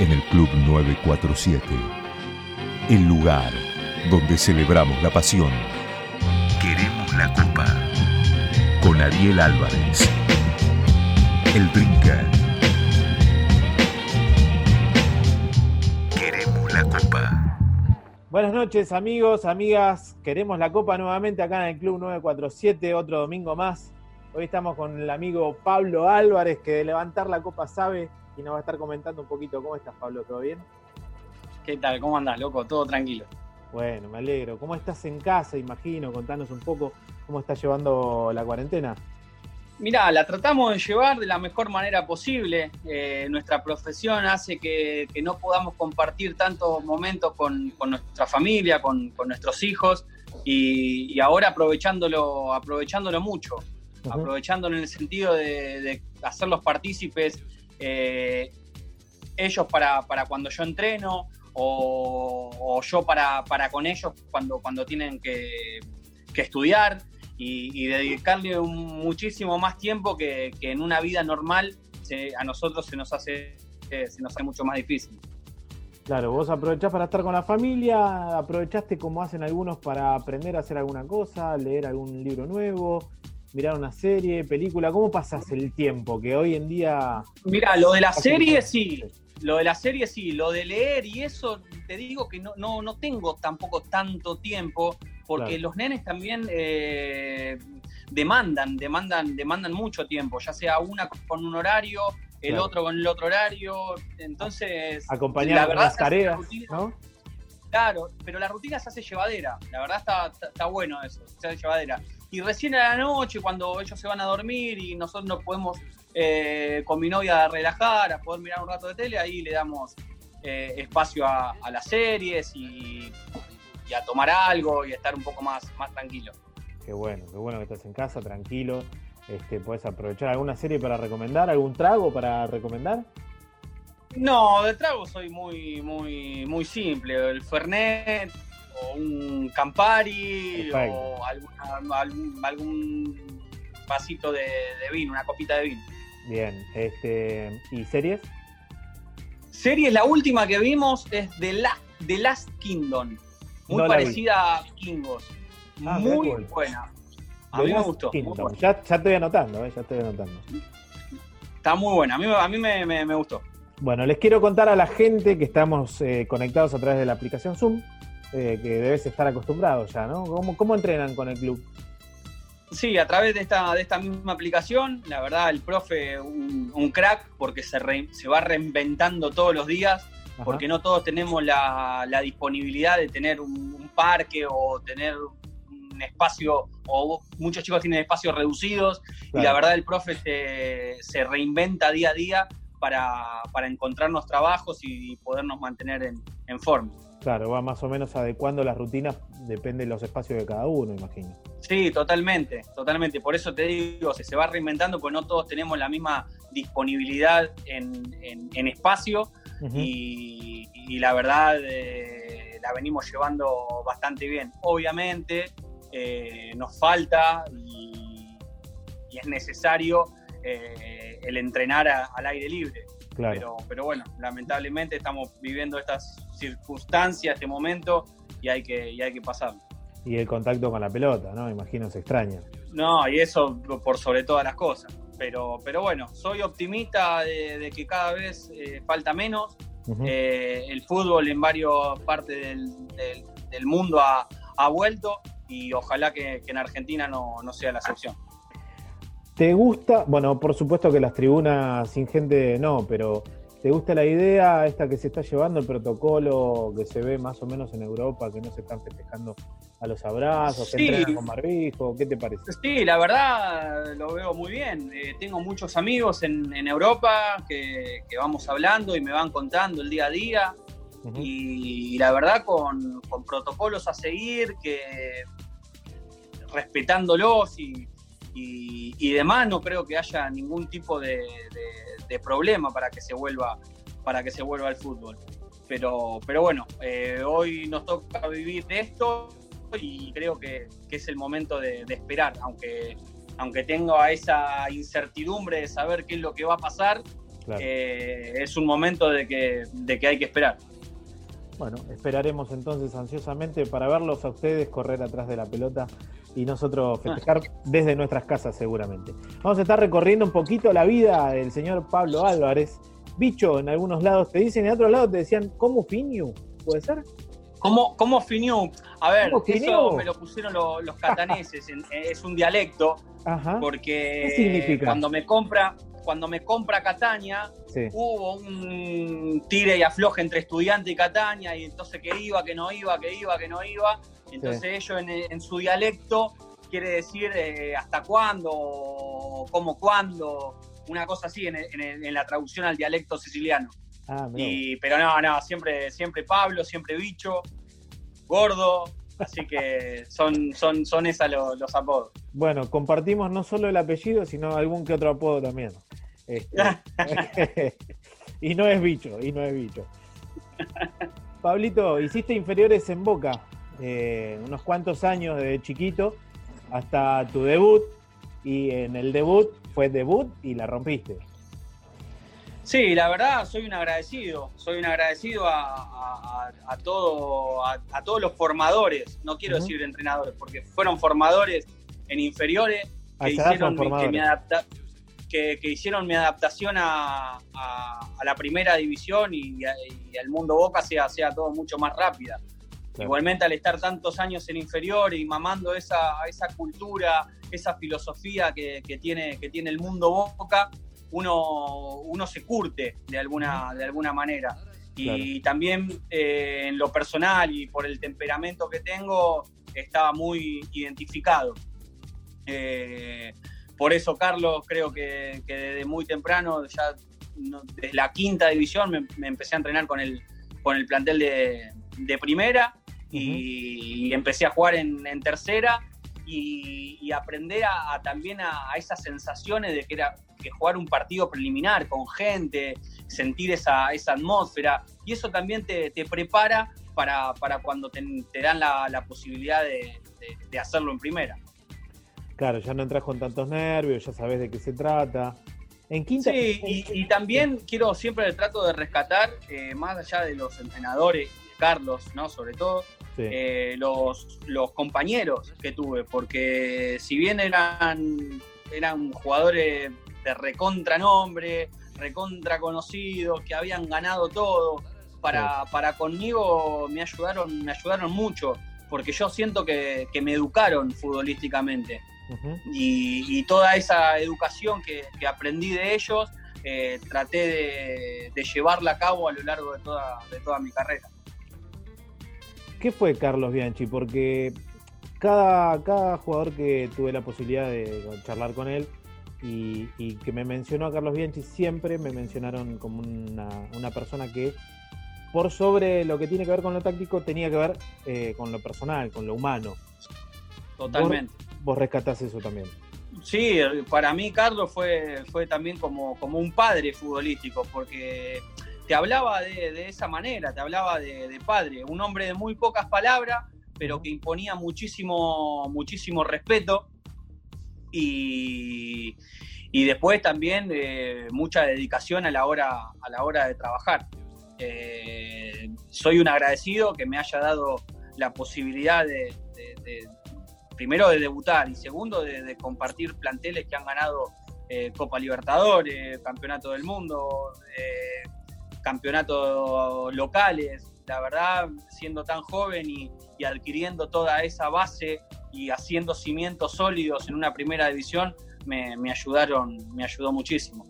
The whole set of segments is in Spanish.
en el Club 947. El lugar donde celebramos la pasión. Queremos la copa. Con Ariel Álvarez. El Brinca. Queremos la copa. Buenas noches amigos, amigas. Queremos la copa nuevamente acá en el Club 947, otro domingo más. Hoy estamos con el amigo Pablo Álvarez, que de levantar la copa sabe y nos va a estar comentando un poquito. ¿Cómo estás, Pablo? ¿Todo bien? ¿Qué tal? ¿Cómo andás, loco? Todo tranquilo. Bueno, me alegro. ¿Cómo estás en casa, imagino? Contanos un poco cómo estás llevando la cuarentena. Mirá, la tratamos de llevar de la mejor manera posible. Eh, nuestra profesión hace que, no podamos compartir tantos momentos con, nuestra familia, con, nuestros hijos, y, ahora aprovechándolo, aprovechándolo mucho, aprovechándolo en el sentido de, de hacerlos partícipes eh, ellos para, cuando yo entreno o, yo para, con ellos cuando, cuando tienen que, estudiar y, dedicarle muchísimo más tiempo que, en una vida normal a nosotros se nos hace eh, se nos hace mucho más difícil. Claro, vos aprovechás para estar con la familia, aprovechaste como hacen algunos para aprender a hacer alguna cosa, leer algún libro nuevo, mirar una serie, película? ¿Cómo pasas el tiempo? Que hoy en día. Mira, lo de la serie sí. Lo de la serie sí, lo de leer y eso, te digo que no, no, no tengo tampoco tanto tiempo, porque los nenes también eh, demandan, demandan, demandan mucho tiempo, ya sea una con un horario, el otro con el otro horario, entonces... Acompañar las tareas, ¿no? Claro, pero la rutina se hace llevadera, la verdad está, bueno eso, se hace llevadera. Y recién a la noche, cuando ellos se van a dormir y nosotros nos podemos eh, con mi novia relajar, a poder mirar un rato de tele, ahí le damos eh, espacio a, las series y, a tomar algo y a estar un poco más, más tranquilo. Qué bueno, qué bueno que estás en casa, tranquilo. Este, ¿Puedes aprovechar alguna serie para recomendar? ¿Algún trago para recomendar? No, de trago soy muy, muy, muy simple. El Fernet, o un Campari o algún, vasito de, vino, una copita de vino. Bien, este, ¿y series? Series, la última que vimos es The, La, Last Kingdom, muy parecida a Kingos. Ah, muy buena. A mí me gustó. Ya, ya, estoy anotando, eh, ya estoy anotando. Está muy buena, a mí, a mí me, gustó. Bueno, les quiero contar a la gente que estamos eh, conectados a través de la aplicación Zoom eh, que debes estar acostumbrado ya, ¿no? ¿Cómo, entrenan con el club? Sí, a través de esta, de esta misma aplicación, la verdad, el profe, un, crack, porque se, se va reinventando todos los días, porque no todos tenemos la, disponibilidad de tener un, parque o tener un espacio, o muchos chicos tienen espacios reducidos, y la verdad el profe se, reinventa día a día para, para encontrarnos trabajos y podernos mantener en, en forma. Claro, va más o menos adecuando las rutinas, depende de los espacios de cada uno, imagino. Sí, totalmente, totalmente. Por eso te digo, se, va reinventando, porque no todos tenemos la misma disponibilidad en, espacio y, la verdad eh, la venimos llevando bastante bien. Obviamente eh, nos falta y, es necesario eh, el entrenar al aire libre. Pero, pero bueno, lamentablemente estamos viviendo estas circunstancias, este momento, y hay que, y hay que pasarlo. Y el contacto con la pelota, ¿no? Imagino se extraña. No, y eso por sobre todas las cosas. Pero, pero bueno, soy optimista de, que cada vez eh, falta menos. Eh, el fútbol en varias partes del, mundo ha, vuelto y ojalá que, en Argentina no, no sea la excepción. ¿Te gusta? Bueno, por supuesto que las tribunas sin gente no, pero ¿te gusta la idea esta que se está llevando, el protocolo que se ve más o menos en Europa, que no se están festejando a los abrazos, que entrenan con barbijo? ¿Qué te parece? Sí, la verdad lo veo muy bien. Eh, tengo muchos amigos en, Europa que, vamos hablando y me van contando el día a día. y, la verdad con, con protocolos a seguir, que respetándolos y y, demás, no creo que haya ningún tipo de, problema para que se vuelva para que se vuelva al fútbol. Pero, pero bueno, eh, hoy nos toca vivir esto y creo que, es el momento de, esperar, aunque, aunque tenga esa incertidumbre de saber qué es lo que va a pasar, eh, es un momento de que, de que hay que esperar. Bueno, esperaremos entonces ansiosamente para verlos a ustedes correr atrás de la pelota y nosotros festejar desde nuestras casas seguramente. Vamos a estar recorriendo un poquito la vida del señor Pablo Álvarez. Bicho, en algunos lados te dicen, en otros lados te decían, ¿cómo Finiu? ¿Puede ser? ¿Cómo, cómo Finiu? A ver, eso me lo pusieron los, cataneses, es un dialecto, porque ¿Qué significa? cuando me compra, cuando me compra Catania, hubo un tire y afloje entre estudiante y Catania, y entonces que iba, que no iba, que iba, que no iba. Entonces ellos en, su dialecto quiere decir eh, hasta cuándo, cómo cuándo, una cosa así en, la traducción al dialecto siciliano. Ah, y, pero no, no, siempre, siempre Pablo, siempre bicho, gordo, así que son, son, son esas los apodos. Bueno, compartimos no solo el apellido, sino algún que otro apodo también. Este, y no es bicho, y no es bicho. Pablito, hiciste inferiores en Boca, eh, unos cuantos años de chiquito, hasta tu debut, y en el debut fue debut y la rompiste. Sí, la verdad soy un agradecido, soy un agradecido a, todo, a, todos los formadores, no quiero decir entrenadores, porque fueron formadores en inferiores que hicieron que me adapta, que, hicieron mi adaptación a, la primera división y, al mundo Boca sea, sea todo mucho más rápida. Igualmente al estar tantos años en inferior y mamando esa, esa cultura, esa filosofía que, tiene, que tiene el mundo Boca, uno, uno se curte de alguna, de alguna manera. Y también eh, en lo personal y por el temperamento que tengo, estaba muy identificado. Eh, por eso, Carlos, creo que, desde muy temprano, ya desde la quinta división, me, empecé a entrenar con el, con el plantel de, primera y, empecé a jugar en, tercera y, aprender a, también a, esas sensaciones de que era que jugar un partido preliminar con gente, sentir esa, esa atmósfera y eso también te, prepara para, cuando te, dan la, posibilidad de hacerlo en primera. Claro, ya no entras con tantos nervios, ya sabes de qué se trata. En quinta, sí, y, también quiero siempre el trato de rescatar, eh, más allá de los entrenadores, Carlos, ¿no? Sobre todo, eh, los, los compañeros que tuve, porque si bien eran, eran jugadores de recontra nombre, recontra conocidos, que habían ganado todo, para, para conmigo me ayudaron, me ayudaron mucho, porque yo siento que, que me educaron futbolísticamente y, toda esa educación que, aprendí de ellos, eh, traté de, llevarla a cabo a lo largo de toda, de toda mi carrera. ¿Qué fue Carlos Bianchi? Porque cada, cada jugador que tuve la posibilidad de charlar con él y, que me mencionó a Carlos Bianchi, siempre me mencionaron como una, persona que por sobre lo que tiene que ver con lo táctico tenía que ver eh, con lo personal, con lo humano. Totalmente vos rescatás eso también. Sí, para mí Carlos fue, fue también como, como un padre futbolístico, porque te hablaba de, esa manera, te hablaba de, padre, un hombre de muy pocas palabras, pero que imponía muchísimo, muchísimo respeto y, después también eh, mucha dedicación a la hora, a la hora de trabajar. Eh, soy un agradecido que me haya dado la posibilidad de, primero de debutar y segundo de, compartir planteles que han ganado eh, Copa Libertadores, Campeonato del Mundo, eh, campeonatos locales. La verdad, siendo tan joven y, adquiriendo toda esa base y haciendo cimientos sólidos en una primera división, me, me ayudaron, me ayudó muchísimo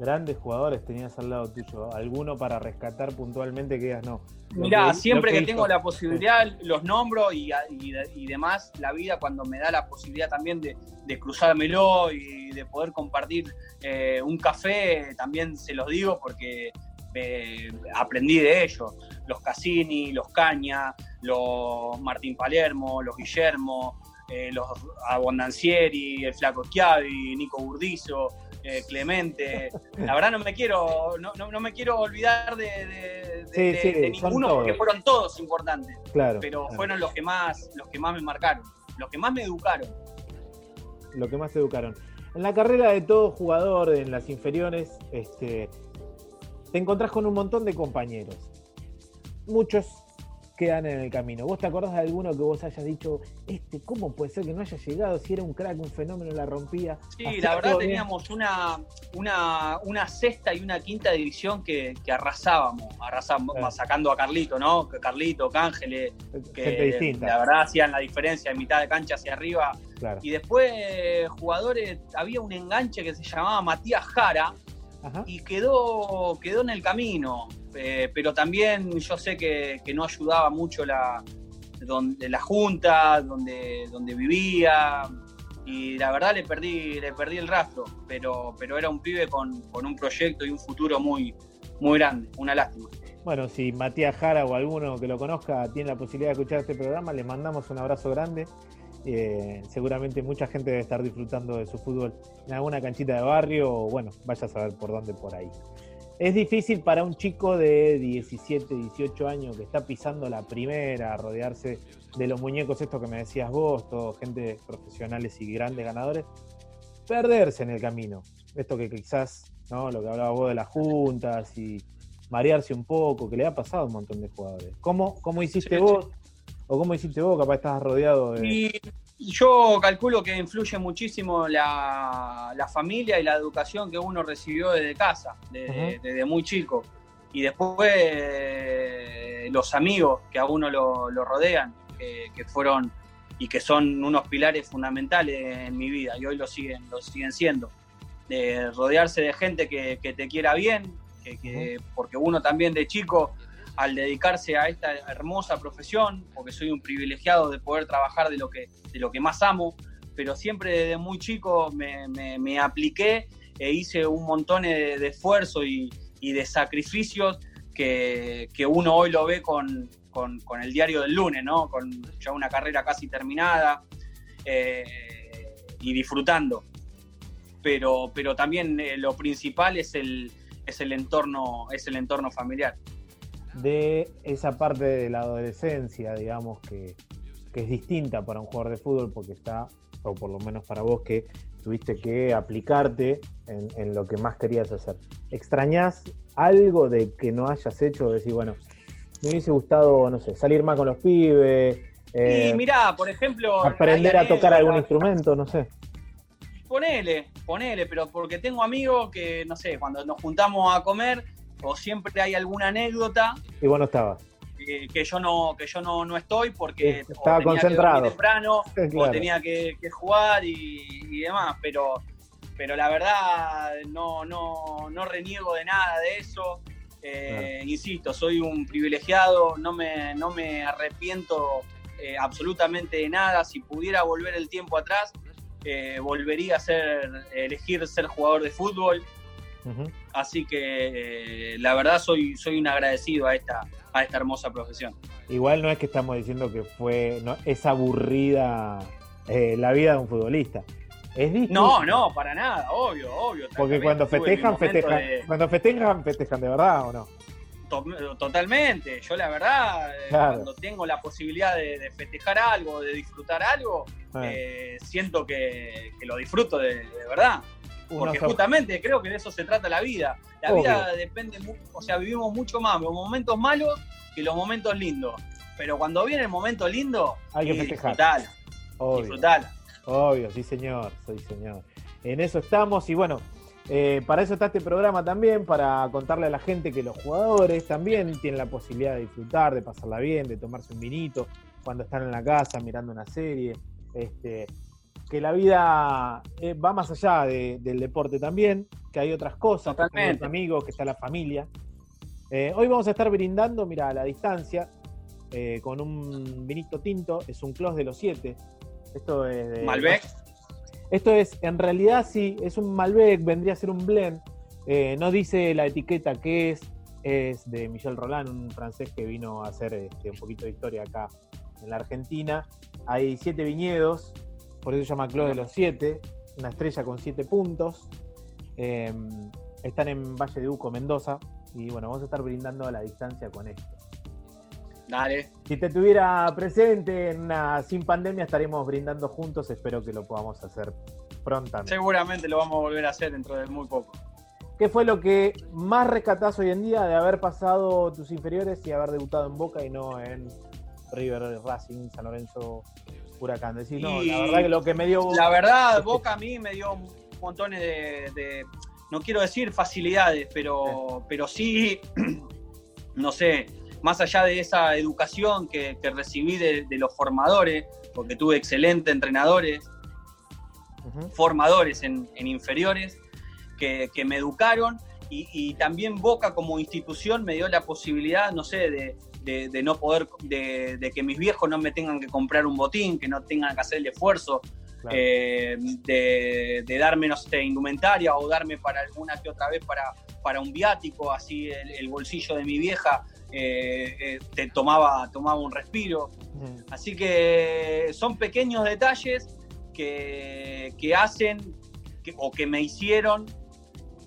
grandes jugadores tenías al lado tuyo? ¿Alguno para rescatar puntualmente que digas no? Mirá, siempre que, tengo la posibilidad los nombro y, y, demás, la vida cuando me da la posibilidad también de, cruzármelo y de poder compartir eh, un café, también se los digo porque eh, aprendí de ellos. Los Cassini, los Caña, los Martín Palermo, los Guillermo, eh, los Abondancieri, el Flaco Schiavi, Nico Burdizo, eh, Clemente. La verdad no me quiero, no, no, me quiero olvidar de, ninguno porque fueron todos importantes. Claro, pero fueron los que más, los que más me marcaron, los que más me educaron. Lo que más te educaron. En la carrera de todo jugador, en las inferiores, este, te encontrás con un montón de compañeros. Muchos quedan en el camino. ¿Vos te acordás de alguno que vos hayas dicho, este, ¿cómo puede ser que no haya llegado? Si era un crack, un fenómeno, la rompía. Sí, la verdad teníamos una, una, una, sexta y una quinta división que, arrasábamos, arrasábamos sacando a Carlito, ¿no? Carlito, Cángeles, que la verdad hacían la diferencia de mitad de cancha hacia arriba. Y después jugadores, había un enganche que se llamaba Matías Jara, y quedó, quedó en el camino. Eh, pero también yo sé que, no ayudaba mucho la, donde, la junta, donde, donde vivía, y la verdad le perdí, le perdí el rastro, pero, pero era un pibe con, un proyecto y un futuro muy, muy grande, una lástima. Bueno, si Matías Jara o alguno que lo conozca tiene la posibilidad de escuchar este programa, le mandamos un abrazo grande. Eh, seguramente mucha gente debe estar disfrutando de su fútbol en alguna canchita de barrio o bueno, vaya a saber por dónde por ahí. Es difícil para un chico de 17, 18 años que está pisando la primera, rodearse de los muñecos, esto que me decías vos, todo gente profesionales y grandes ganadores, perderse en el camino. Esto que quizás, ¿no? Lo que hablaba vos de las juntas y marearse un poco, que le ha pasado a un montón de jugadores. ¿Cómo, cómo hiciste vos? ¿O cómo hiciste vos? Capaz estabas rodeado de yo calculo que influye muchísimo la, familia y la educación que uno recibió desde casa, desde, muy chico. Y después eh, los amigos que a uno lo, rodean, que, fueron y que son unos pilares fundamentales en mi vida y hoy lo siguen, lo siguen siendo. De rodearse de gente que, te quiera bien, porque uno también de chico al dedicarse a esta hermosa profesión, porque soy un privilegiado de poder trabajar de lo que, de lo que más amo, pero siempre desde muy chico me, apliqué e hice un montón de, esfuerzo y, de sacrificios que, uno hoy lo ve con, el diario del lunes, ¿no? con ya una carrera casi terminada eh, y disfrutando. Pero, pero también eh, lo principal es el, es el entorno, es el entorno familiar de esa parte de la adolescencia, digamos, que, es distinta para un jugador de fútbol porque está, o por lo menos para vos, que tuviste que aplicarte en, lo que más querías hacer. ¿Extrañás algo de que no hayas hecho? Decir, bueno, me hubiese gustado, no sé, salir más con los pibes. y eh, mirá, por ejemplo. Aprender a tocar algún instrumento, no sé. Ponele, ponele, pero porque tengo amigos que, no sé, cuando nos juntamos a comer, o siempre hay alguna anécdota. Y bueno, estaba. Que, yo no que yo no, estoy porque estaba tenía concentrado. que temprano o tenía que, jugar y, demás pero pero la verdad no no no reniego de nada de eso. Eh, insisto soy un privilegiado no me no me arrepiento eh, absolutamente de nada. Si pudiera volver el tiempo atrás eh, volvería a ser elegir ser jugador de fútbol Así que eh, la verdad soy, soy un agradecido a esta, a esta hermosa profesión. Igual no es que estamos diciendo que fue no, es aburrida eh, la vida de un futbolista. Es no, no, para nada, obvio, obvio. Porque cuando festejan, festejan, cuando festejan, festejan de verdad o no. Totalmente, yo la verdad, eh, cuando tengo la posibilidad de, festejar algo, de disfrutar algo, siento que, lo disfruto de verdad. Porque justamente creo que de eso se trata la vida. La vida depende, o sea, vivimos mucho más los momentos malos que los momentos lindos. Pero cuando viene el momento lindo, hay que festejar. Disfrutala. Obvio. Obvio, sí señor, sí señor. En eso estamos y bueno, eh, para eso está este programa también, para contarle a la gente que los jugadores también tienen la posibilidad de disfrutar, de pasarla bien, de tomarse un vinito cuando están en la casa mirando una serie. Este, que la vida eh, va más allá del deporte también, que hay otras cosas, que hay amigos, que está la familia. Eh, hoy vamos a estar brindando, mira, a la distancia, eh, con un vinito tinto, es un close de los siete. Esto es de, Malbec. Esto es, en realidad sí, es un Malbec, vendría a ser un blend. no dice la etiqueta que es, es de Michel Roland, un francés que vino a hacer este, un poquito de historia acá en la Argentina. Hay siete viñedos, por eso se llama Club de los Siete, una estrella con siete puntos. Em, están en Valle de Uco, Mendoza, y bueno, vamos a estar brindando a la distancia con esto. Dale. Si te tuviera presente en una sin pandemia, estaremos brindando juntos. Espero que lo podamos hacer prontamente. Seguramente lo vamos a volver a hacer dentro de muy poco. ¿Qué fue lo que más rescatás hoy en día de haber pasado tus inferiores y haber debutado en Boca y no en River, Racing, San Lorenzo, Huracán? Decís, no, la verdad que lo que me dio. La verdad, Boca a mí me dio montones de, no quiero decir facilidades, pero, pero sí, no sé, más allá de esa educación que, recibí de, los formadores, porque tuve excelentes entrenadores, formadores en, inferiores, que, me educaron y, también Boca como institución me dio la posibilidad, no sé, de, no poder, de, que mis viejos no me tengan que comprar un botín, que no tengan que hacer el esfuerzo eh, de, darme, no sé, indumentaria o darme para alguna que otra vez para, para un viático, así el, bolsillo de mi vieja eh, eh, te tomaba, tomaba un respiro. Así que son pequeños detalles que, hacen o que me hicieron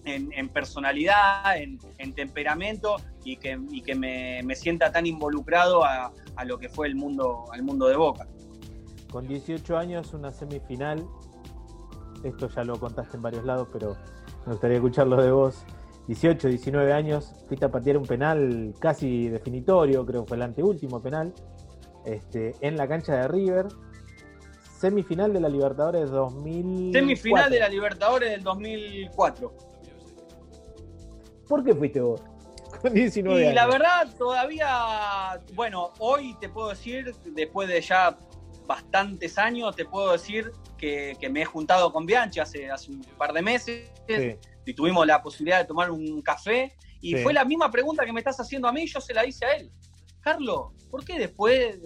en, personalidad, en, temperamento y que, que me, sienta tan involucrado a, a, lo que fue el mundo, al mundo de Boca. Con 18 años, una semifinal. Esto ya lo contaste en varios lados, pero me gustaría escucharlo de vos. 18, 19 años, fuiste a patear un penal casi definitorio, creo que fue el anteúltimo penal, este, en la cancha de River. Semifinal de la Libertadores 2000. Semifinal de la Libertadores del 2004. ¿Por qué fuiste vos? Con 19 y la verdad, todavía, bueno, hoy te puedo decir, después de ya bastantes años, te puedo decir que, me he juntado con Bianchi hace, hace un par de meses y tuvimos la posibilidad de tomar un café y fue la misma pregunta que me estás haciendo a mí, yo se la hice a él. Carlos, ¿por qué después,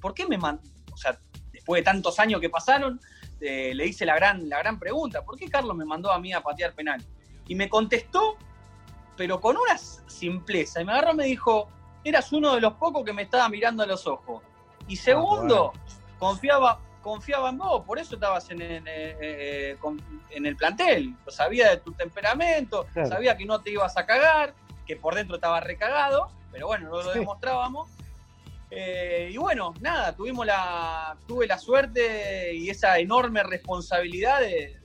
por qué me mandó, o sea, después de tantos años que pasaron, eh, le hice la gran, la gran pregunta, ¿por qué Carlos me mandó a mí a patear penal? Y me contestó, pero con una simpleza, y me agarró y me dijo, eras uno de los pocos que me estaba mirando a los ojos. Y segundo, confiaba, confiaba en vos, por eso estabas en, en, eh, eh, en el plantel. Sabía de tu temperamento, sabía que no te ibas a cagar, que por dentro estaba recagado, pero bueno, no lo demostrábamos. Eh, y bueno, nada, tuvimos la, tuve la suerte y esa enorme responsabilidad de,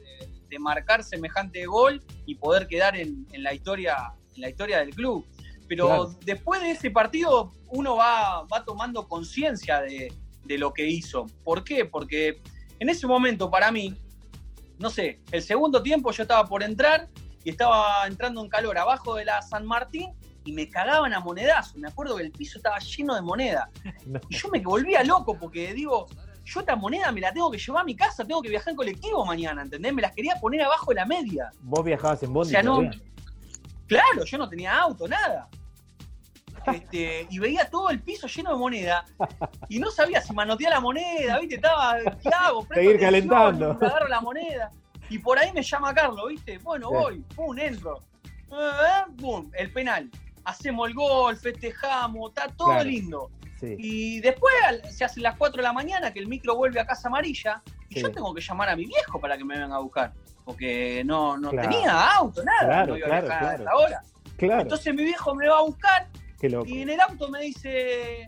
marcar semejante gol y poder quedar en, la historia, en la historia del club. Pero después de ese partido uno va, va tomando conciencia de, de lo que hizo. ¿Por qué? Porque en ese momento para mí, no sé, el segundo tiempo yo estaba por entrar y estaba entrando en calor abajo de la San Martín y me cagaban a monedazo. Me acuerdo que el piso estaba lleno de moneda. Y yo me volvía loco porque digo, yo esta moneda me la tengo que llevar a mi casa, tengo que viajar en colectivo mañana, ¿entendés? Me las quería poner abajo de la media. ¿Vos viajabas en bondi? Claro, yo no tenía auto, nada. Este, y veía todo el piso lleno de moneda y no sabía si manoteaba la moneda, ¿viste? Estaba, ¿qué hago? Seguir calentando. Agarro la moneda y por ahí me llama Carlos, ¿viste? Bueno, voy, pum, entro. Eh, pum, el penal. Hacemos el gol, festejamos, está todo lindo. Y después se hacen las 4 de la mañana que el micro vuelve a Casa Amarilla y yo tengo que llamar a mi viejo para que me vengan a buscar. Porque no, no tenía auto, nada. no iba a viajar a esa hora. Entonces mi viejo me va a buscar y en el auto me dice,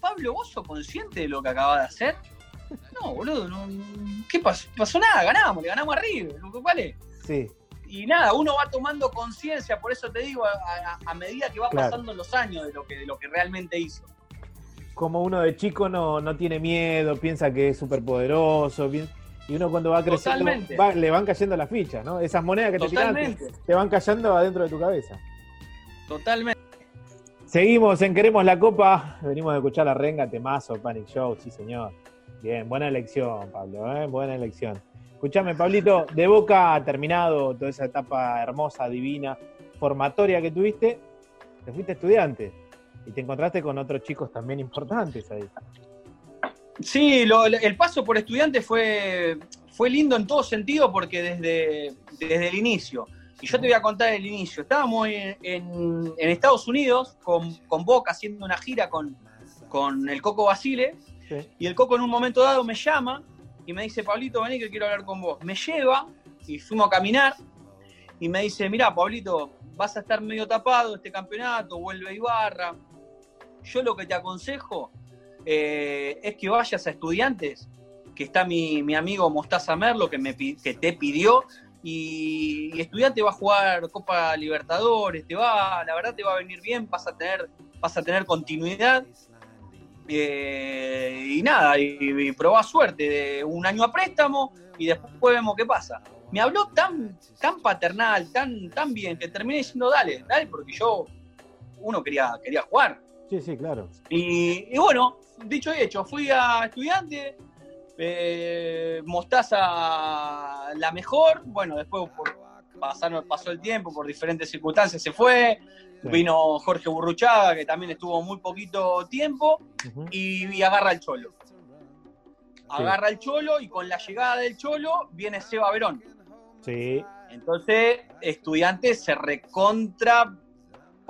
Pablo, ¿vos sos consciente de lo que acabas de hacer? No, boludo, no, ¿qué pasó? pasó nada, ganamos, le ganamos a River, ¿vale? Sí. Y nada, uno va tomando conciencia, por eso te digo, a, medida que va pasando los años de lo que, de lo que realmente hizo. Como uno de chico no, no tiene miedo, piensa que es súper poderoso, y uno cuando va creciendo le van cayendo las fichas, ¿no? Esas monedas que te tiran te van cayendo adentro de tu cabeza. Totalmente. Seguimos en Queremos la Copa. Venimos a escuchar la renga, temazo, Panic Show, sí señor. Bien, buena elección, Pablo, ¿eh? buena elección. Escúchame, Pablito, de Boca ha terminado toda esa etapa hermosa, divina, formatoria que tuviste, te fuiste estudiante y te encontraste con otros chicos también importantes ahí. Sí, el paso por estudiante fue, fue lindo en todo sentido porque desde, desde el inicio y yo te voy a contar el inicio. Estábamos en, Estados Unidos con, Boca haciendo una gira con, con el Coco Basile. Y el Coco en un momento dado me llama y me dice, Pablito, vení que quiero hablar con vos. Me lleva y fuimos a caminar y me dice, mirá, Pablito, vas a estar medio tapado este campeonato, vuelve Ibarra. Yo lo que te aconsejo eh, es que vayas a estudiantes que está mi, mi amigo Mostaza Merlo, que, me, que te pidió, y, Estudiante va a jugar Copa Libertadores, te va, la verdad te va a venir bien, vas a tener, vas a tener continuidad. Eh, y nada, y, probá suerte de un año a préstamo y después vemos qué pasa. Me habló tan, tan paternal, tan, tan bien, que terminé diciendo, dale, dale, porque yo, uno quería, quería jugar. Sí, sí, claro. Y, y bueno, dicho y hecho, fui a estudiante, eh, Mostaza la mejor, bueno, después por, pasó el tiempo, por diferentes circunstancias se fue, vino Jorge Burruchaga, que también estuvo muy poquito tiempo, y, agarra el Cholo. Agarra el Cholo y con la llegada del Cholo viene Seba Verón. Sí. Entonces, estudiantes se recontra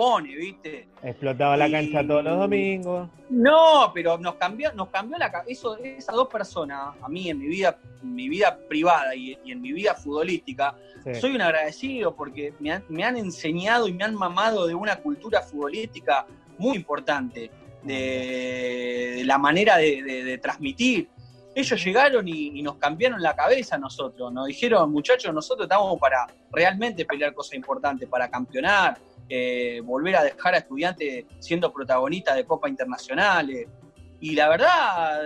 pone, ¿viste? Explotaba la cancha todos los domingos. No, pero nos cambió, nos cambió la eso, esas dos personas, a mí en mi vida, mi vida privada y, en mi vida futbolística, soy un agradecido porque me han, enseñado y me han mamado de una cultura futbolística muy importante, de, la manera de, transmitir. Ellos llegaron y, nos cambiaron la cabeza a nosotros. Nos dijeron, muchachos, nosotros estamos para realmente pelear cosas importantes, para campeonar, eh, volver a dejar a estudiantes siendo protagonistas de Copa Internacionales. Y la verdad,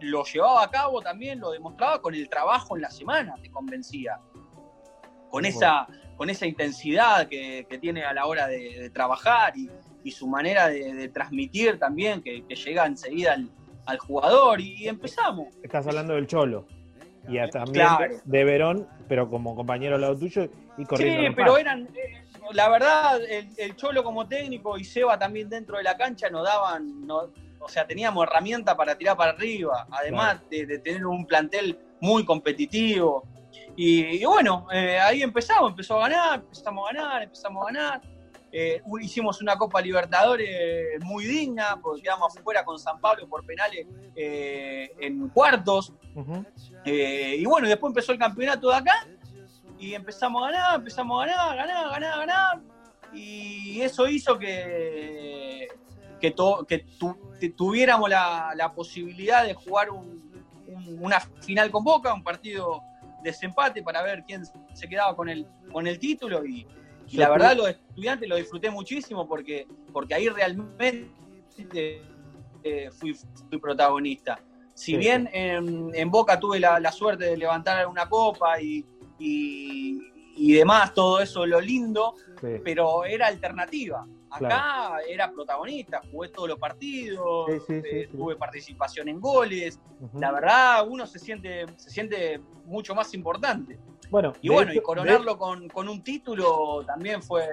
lo llevaba a cabo también, lo demostraba con el trabajo en la semana, te convencía. Con, esa, con esa intensidad que, tiene a la hora de, trabajar y, su manera de, transmitir también, que, llega enseguida al, jugador. Y empezamos. Estás hablando del Cholo. Y también de Verón, pero como compañero al lado tuyo y corriendo. Sí, pero eran, eh, la verdad, el, Cholo como técnico y Seba también dentro de la cancha nos daban, o sea, teníamos herramientas para tirar para arriba, además de, tener un plantel muy competitivo. Y, bueno, eh, ahí empezamos, empezó a ganar, empezamos a ganar, empezamos a ganar. Eh, hicimos una Copa Libertadores muy digna, porque quedamos fuera con San Pablo por penales eh, en cuartos. y bueno, después empezó el campeonato de acá y empezamos a ganar, empezamos a ganar, ganar, ganar, ganar. Y eso hizo que, que, que tuviéramos la, posibilidad de jugar una final con Boca, un partido de desempate para ver quién se quedaba con el, con el título. Y, la verdad, los estudiantes lo disfruté muchísimo porque, porque ahí realmente eh, fui, protagonista. Si bien en, Boca tuve la, la suerte de levantar una copa y, y, demás, todo eso lo lindo, pero era alternativa. Acá era protagonista, jugué todos los partidos, eh, tuve participación en goles. La verdad, uno se siente, se siente mucho más importante. Bueno, y bueno, y coronarlo con, un título también fue,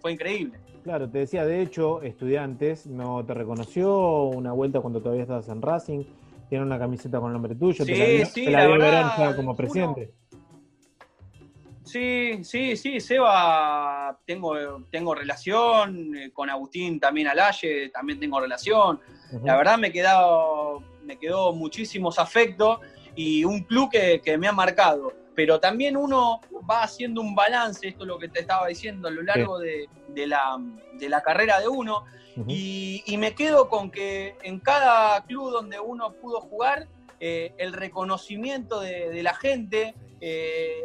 fue increíble. Claro, te decía, de hecho, Estudiantes no te reconoció una vuelta cuando todavía estabas en Racing, tiene una camiseta con el nombre tuyo, te la, verdad, como presidente. Sí, sí, sí, Seba, tengo, tengo relación, eh, con Agustín también Alaye, también tengo relación. La verdad me, quedado, me quedó muchísimos afectos y un club que, me ha marcado. Pero también uno va haciendo un balance, esto es lo que te estaba diciendo, a lo largo de, la, carrera de uno. y, me quedo con que en cada club donde uno pudo jugar, eh, el reconocimiento de, la gente, eh,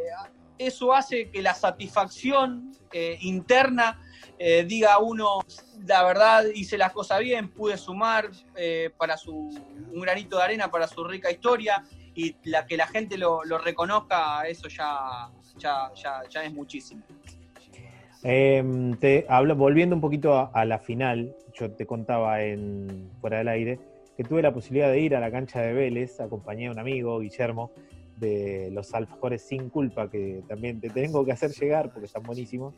eso hace que la satisfacción eh, interna eh, diga uno, la verdad hice las cosas bien, pude sumar eh, para su, un granito de arena para su rica historia y la, que la gente lo, reconozca, eso ya, ya, es muchísimo. Em, te hablo, volviendo un poquito a, a, la final, yo te contaba en fuera del aire que tuve la posibilidad de ir a la cancha de Vélez, acompañé a un amigo, Guillermo, de los alfajores sin culpa, que también te tengo que hacer llegar porque están buenísimos.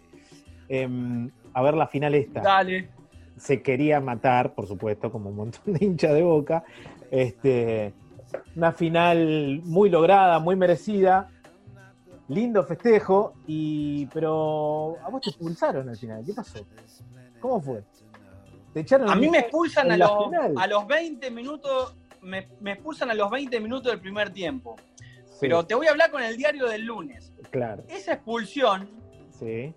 Em, a ver la final esta. Dale. Se quería matar, por supuesto, como un montón de hinchas de boca. Este, una final muy lograda, muy merecida. Lindo festejo, y, pero a vos te expulsaron al final. ¿Qué pasó? ¿Cómo fue? Te echaron a mí me expulsan a los, a los 20 minutos, me, me expulsan a los 20 minutos del primer tiempo. Pero te voy a hablar con el diario del lunes. Claro. Esa expulsión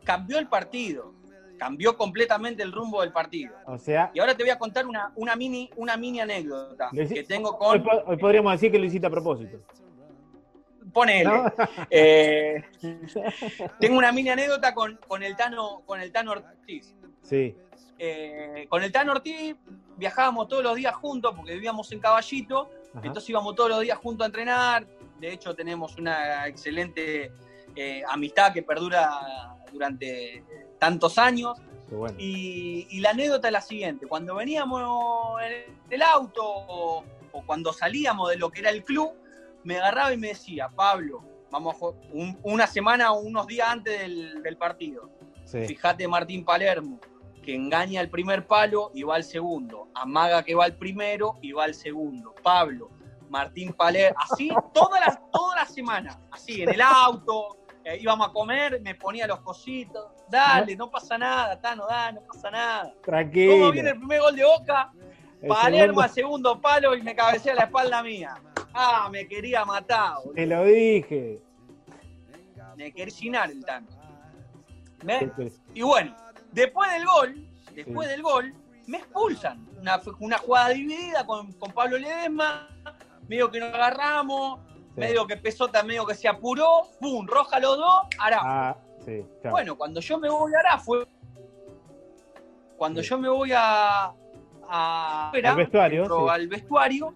cambió el partido. cambió completamente el rumbo del partido. O sea, Y ahora te voy a contar una, una, mini, una mini anécdota que tengo hoy, con... po- hoy podríamos decir que lo hiciste a propósito. Ponele. ¿no? Eh, tengo una mini anécdota con, con, el, Tano, con el Tano Ortiz. Sí, Eh, con el Tano Ortiz viajábamos todos los días juntos porque vivíamos en Caballito, ajá. entonces íbamos todos los días juntos a entrenar. De hecho, tenemos una excelente eh, amistad que perdura durante tantos años. Bueno. Y, y la anécdota es la siguiente: cuando veníamos en el auto o, o cuando salíamos de lo que era el club, me agarraba y me decía, Pablo, vamos a jugar un- una semana o unos días antes del, del partido. Sí. Fíjate Martín Palermo, que engaña al primer palo y va al segundo. Amaga que va al primero y va al segundo. Pablo, Martín Palermo, así toda la, toda la semana, así en el auto, eh, íbamos a comer, me ponía los cositos. Dale, no pasa nada, Tano, dale, no pasa nada. Tranquilo. ¿Cómo viene el primer gol de Boca? El Palermo segundo- al segundo palo y me cabecea la espalda mía. Ah, me quería matar, boludo. Te lo dije. Me quería llenar el Tano. Sí. Y bueno, después del gol, después Sí. del gol, me expulsan. Una, una jugada dividida con, con Pablo Ledesma, medio que nos agarramos, Sí. medio que Pesota medio que se apuró, ¡pum! Roja los dos, Ará. Ah, sí. Bueno, cuando yo me voy a Ará fue. Cuando Sí. yo me voy a. a Al vestuario, entro al vestuario,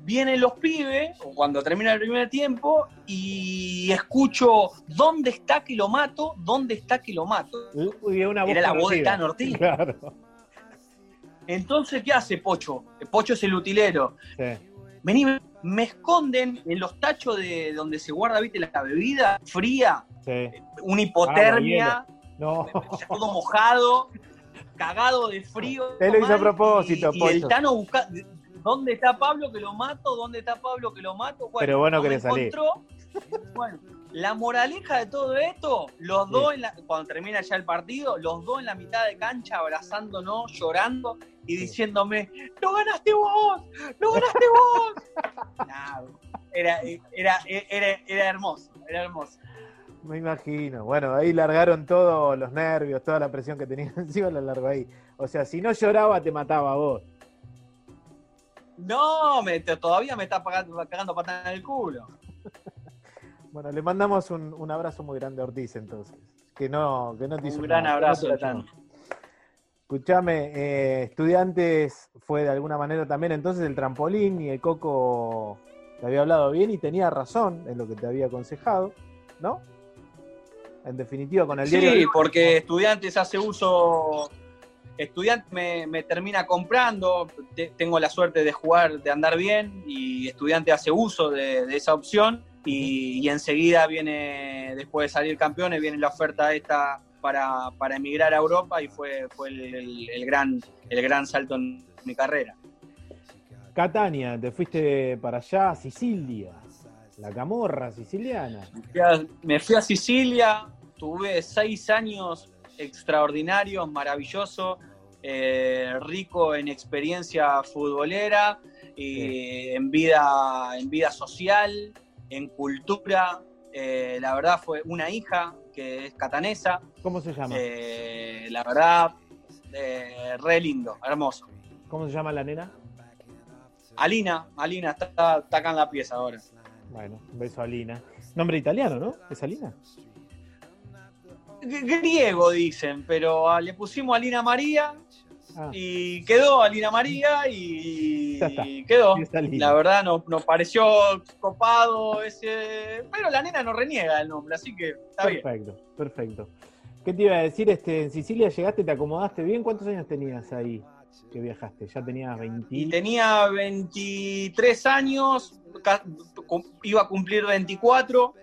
vienen los pibes, cuando termina el primer tiempo, y escucho, ¿dónde está que lo mato? ¿Dónde está que lo mato? Uy, una voz Era la voz de. Tano Ortiz. Claro. Entonces, ¿qué hace Pocho? Pocho es el utilero. Sí. Vení, me esconden en los tachos de donde se guarda, viste, la bebida fría, Sí. una hipotermia, No. todo mojado, cagado de frío. Él lo hizo a propósito, y, y el. Tano busca, ¿dónde está Pablo que lo mato? ¿Dónde está Pablo que lo mato? Bueno, Pero vos no querés salir. Bueno, la moraleja de todo esto, los Sí. dos, en la- cuando termina ya el partido, los dos en la mitad de cancha abrazándonos, llorando y diciéndome, ¡lo ganaste vos! ¡lo ganaste vos! Nah, era, era, era, era hermoso, era hermoso. Me imagino. Bueno, ahí largaron todos los nervios, toda la presión que tenía encima la largó ahí. O sea, si no lloraba, te mataba a vos. No, me, todavía me está pagando, cagando patada en el culo. Bueno, le mandamos un, un abrazo muy grande a Ortiz entonces. Que no, que no te Un gran abrazo, te la Tano. llevó. Escuchame, eh, estudiantes fue de alguna manera también entonces el trampolín y el Coco te había hablado bien y tenía razón en lo que te había aconsejado, ¿no? En definitiva, con el Sí, diario. porque estudiantes hace uso. Estudiante me, me termina comprando, te- tengo la suerte de jugar, de andar bien, y estudiante hace uso de, de esa opción, y, y enseguida viene, después de salir campeones, viene la oferta esta para, para emigrar a Europa, y fue, fue el, el- el gran, el gran salto en mi carrera. Catania, te fuiste para allá, Sicilia, la camorra siciliana. Me fui a- me fui a Sicilia, tuve seis años extraordinarios, maravillosos, eh, rico en experiencia futbolera, y en, vida, en vida social, en cultura. Eh, la verdad fue una hija que es catanesa, ¿Cómo se llama? eh, la verdad, eh, re lindo, hermoso. ¿Cómo se llama la nena? Alina, Alina está, está acá en la pieza ahora. Bueno, un beso a Lina. Nombre italiano, ¿no? ¿Es Alina? G- Griego dicen, pero ah, le pusimos Alina María Ah, y quedó Alina María y, quedó. La verdad nos, nos pareció copado ese, pero la nena no reniega el nombre, así que está bien. perfecto, perfecto. ¿Qué te iba a decir? Este, en Sicilia llegaste, te acomodaste bien. ¿Cuántos años tenías ahí que viajaste? ¿Ya tenías 20? Y tenía 23 años, iba a cumplir 24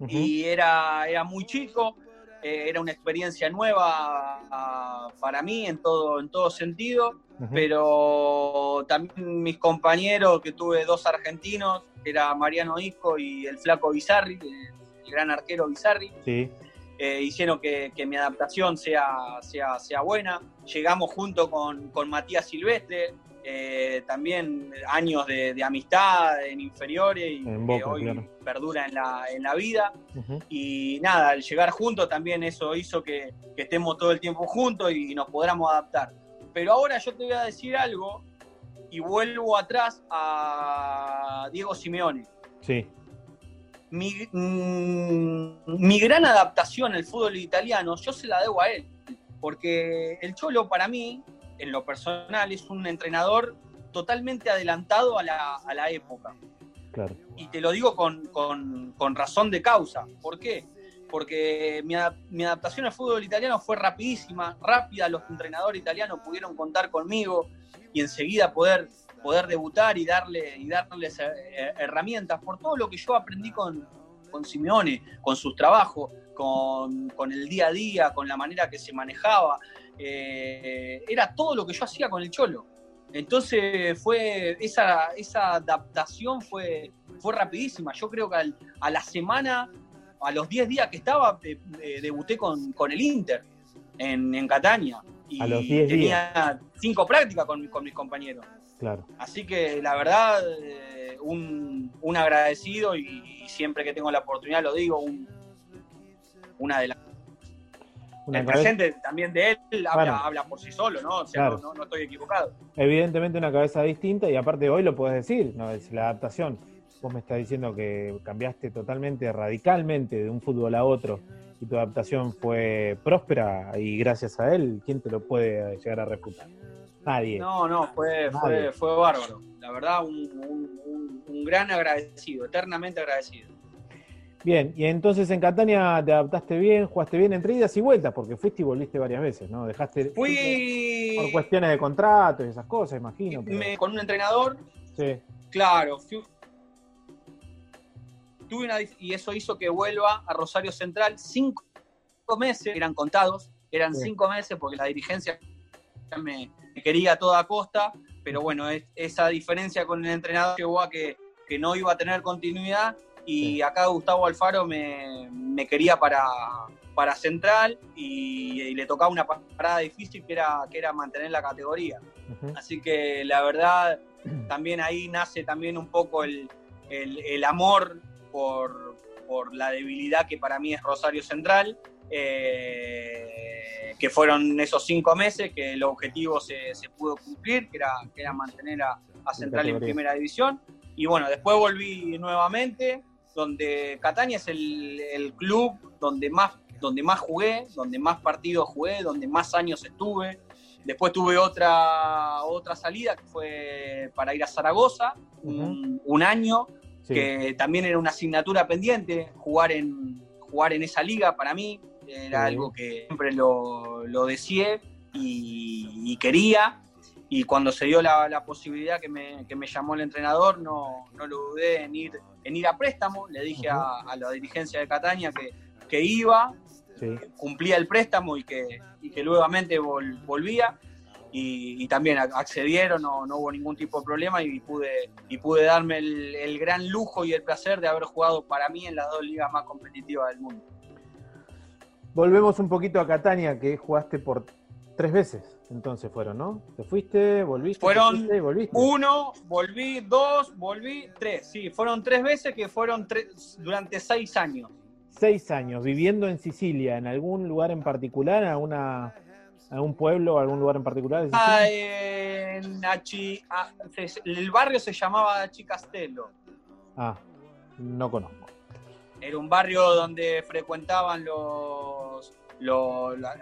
Ujú. y era, era muy chico. Eh, era una experiencia nueva para mí en todo, en todo sentido. Pero también mis compañeros, que tuve dos argentinos, era Mariano Isco y el flaco Bizarri, el, el gran arquero Bizarri, Sí, eh, hicieron que, que mi adaptación sea, sea, sea buena. Llegamos junto con, con Matías Silvestre, eh, también años de, amistad en inferiores y que hoy perdura en la, en la vida. Y nada, al llegar juntos también eso hizo que, estemos todo el tiempo juntos y nos podamos adaptar. Pero ahora yo te voy a decir algo y vuelvo atrás a Diego Simeone. Sí. Mi, mm, mi gran adaptación al fútbol italiano, yo se la debo a él. Porque el Cholo para mí en lo personal, es un entrenador totalmente adelantado a la, época. Claro. Y te lo digo con, razón de causa. ¿Por qué? Porque mi, adaptación al fútbol italiano fue rapidísima, rápida, los entrenadores italianos pudieron contar conmigo y enseguida poder, poder debutar y, darle, y darles eh, herramientas por todo lo que yo aprendí con, con Simeone, con sus trabajos, con, con, el día a día, con la manera que se manejaba. Eh, era todo lo que yo hacía con el Cholo. Entonces fue esa, esa adaptación fue, fue rapidísima. Yo creo que a la semana, a los 10 días que estaba, eh, eh, debuté con, el Inter en, en Catania. Y a los 10 tenía cinco prácticas con, con, mis compañeros. Claro. Así que la verdad, un, agradecido y, siempre que tengo la oportunidad lo digo, una de las el presente también de él habla, por sí solo, ¿no? O sea, no, estoy equivocado. Evidentemente una cabeza distinta y aparte hoy lo puedes decir, ¿no? Es la adaptación. Vos me estás diciendo que cambiaste totalmente, radicalmente de un fútbol a otro y tu adaptación fue próspera y gracias a él, ¿quién te lo puede llegar a refutar? Nadie. No, no, fue, fue, fue bárbaro. La verdad, un gran agradecido, eternamente agradecido. Bien, y entonces en Catania te adaptaste bien, jugaste bien entre idas y vueltas, porque fuiste y volviste varias veces, ¿no? Dejaste. Fui. Por cuestiones de contrato y esas cosas, imagino. con un entrenador. Sí. Claro. tuve una. Y eso hizo que vuelva a Rosario Central. Cinco meses, eran contados, eran cinco meses porque la dirigencia me, quería a toda costa, pero bueno, esa diferencia con el entrenador llevó a que, que no iba a tener continuidad y acá Gustavo Alfaro me, quería para, para Central y, le tocaba una parada difícil que era, que era mantener la categoría. Así que la verdad, también ahí nace también un poco el, amor por, la debilidad que para mí es Rosario Central. Eh, que fueron esos cinco meses que el objetivo se, pudo cumplir, que era, que era mantener a, a Central en primera división. Y bueno, después volví nuevamente, donde Catania es el, club donde más, donde más jugué, donde más partidos jugué, donde más años estuve. Después tuve otra, otra salida que fue para ir a Zaragoza, un, año, que también era una asignatura pendiente, jugar en, jugar en esa liga para mí, era algo que siempre lo, lo deseé y, quería. Y cuando se dio la, posibilidad que me, que me, llamó el entrenador, no, no lo dudé en ir en ir a préstamo, le dije a, la dirigencia de Catania que, que iba, cumplía el préstamo y que, y que nuevamente volvía. Y, también accedieron, no, no, hubo ningún tipo de problema y pude, y pude darme el, gran lujo y el placer de haber jugado para mí en las dos ligas más competitivas del mundo. Volvemos un poquito a Catania, que jugaste por tres veces. Entonces fueron, ¿no? Te fuiste, volviste. Fueron volviste. uno, volví, dos, volví, tres. Sí, fueron tres veces que fueron tres, durante seis años. Seis años, viviendo en Sicilia, en algún lugar en particular, en alguna, algún pueblo, algún lugar en particular. Ah, en Achi, ah, el barrio se llamaba Achi Castello. Ah, no conozco. Era un barrio donde frecuentaban los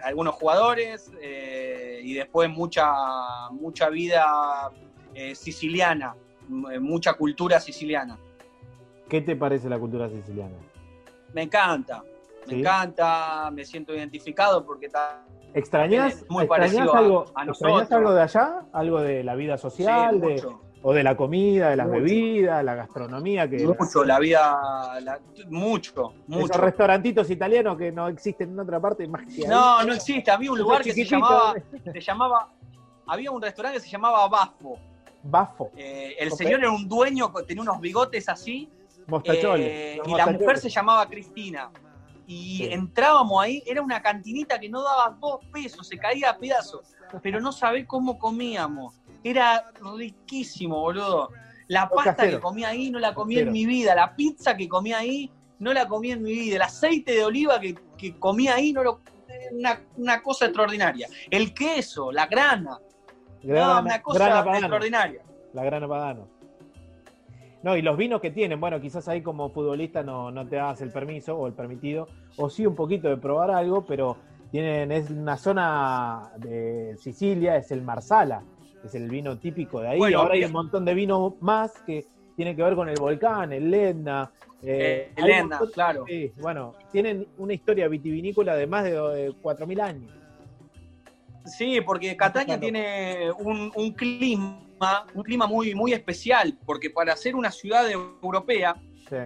algunos jugadores eh, y después mucha, mucha vida eh, siciliana, eh, mucha cultura siciliana. ¿Qué te parece la cultura siciliana? Me encanta, me encanta, me siento identificado porque está... ¿Extrañas, muy algo, algo de allá? ¿Algo de la vida social? de, o de la comida, de las bebidas, la gastronomía. Que mucho, la, vida, mucho, mucho. Esos restaurantitos italianos que no existen en otra parte más que No, no existe. Había un lugar que se llamaba, se llamaba, había un restaurante que se llamaba Bafo. Bafo. Eh, el señor era un dueño, tenía unos bigotes así. Mostacholes. Eh, y la mujer se llamaba Cristina. Y entrábamos ahí, era una cantinita que no daba dos pesos, se caía a pedazos. Pero no sabés cómo comíamos Era riquísimo, boludo. La pasta que comía ahí no la comí en mi vida. La pizza que comía ahí no la comí en mi vida. El aceite de oliva que, que comía ahí no lo. Una, una cosa extraordinaria. El queso, la grana. una cosa extraordinaria. La grana padano. No, y los vinos que tienen, bueno, quizás ahí como futbolista no, no te das el permiso o el permitido, o sí un poquito de probar algo, pero tienen, es una zona de Sicilia, es el Marsala, es el vino típico de ahí. Ahora hay un montón de vinos más que tienen que ver con el volcán, el Etna. Eh, el Etna, claro. Sí, bueno, tienen una historia vitivinícola de más de 4.000 años. Sí, porque Cataña tiene un, clima, un clima muy, muy especial, porque para ser una ciudad europea,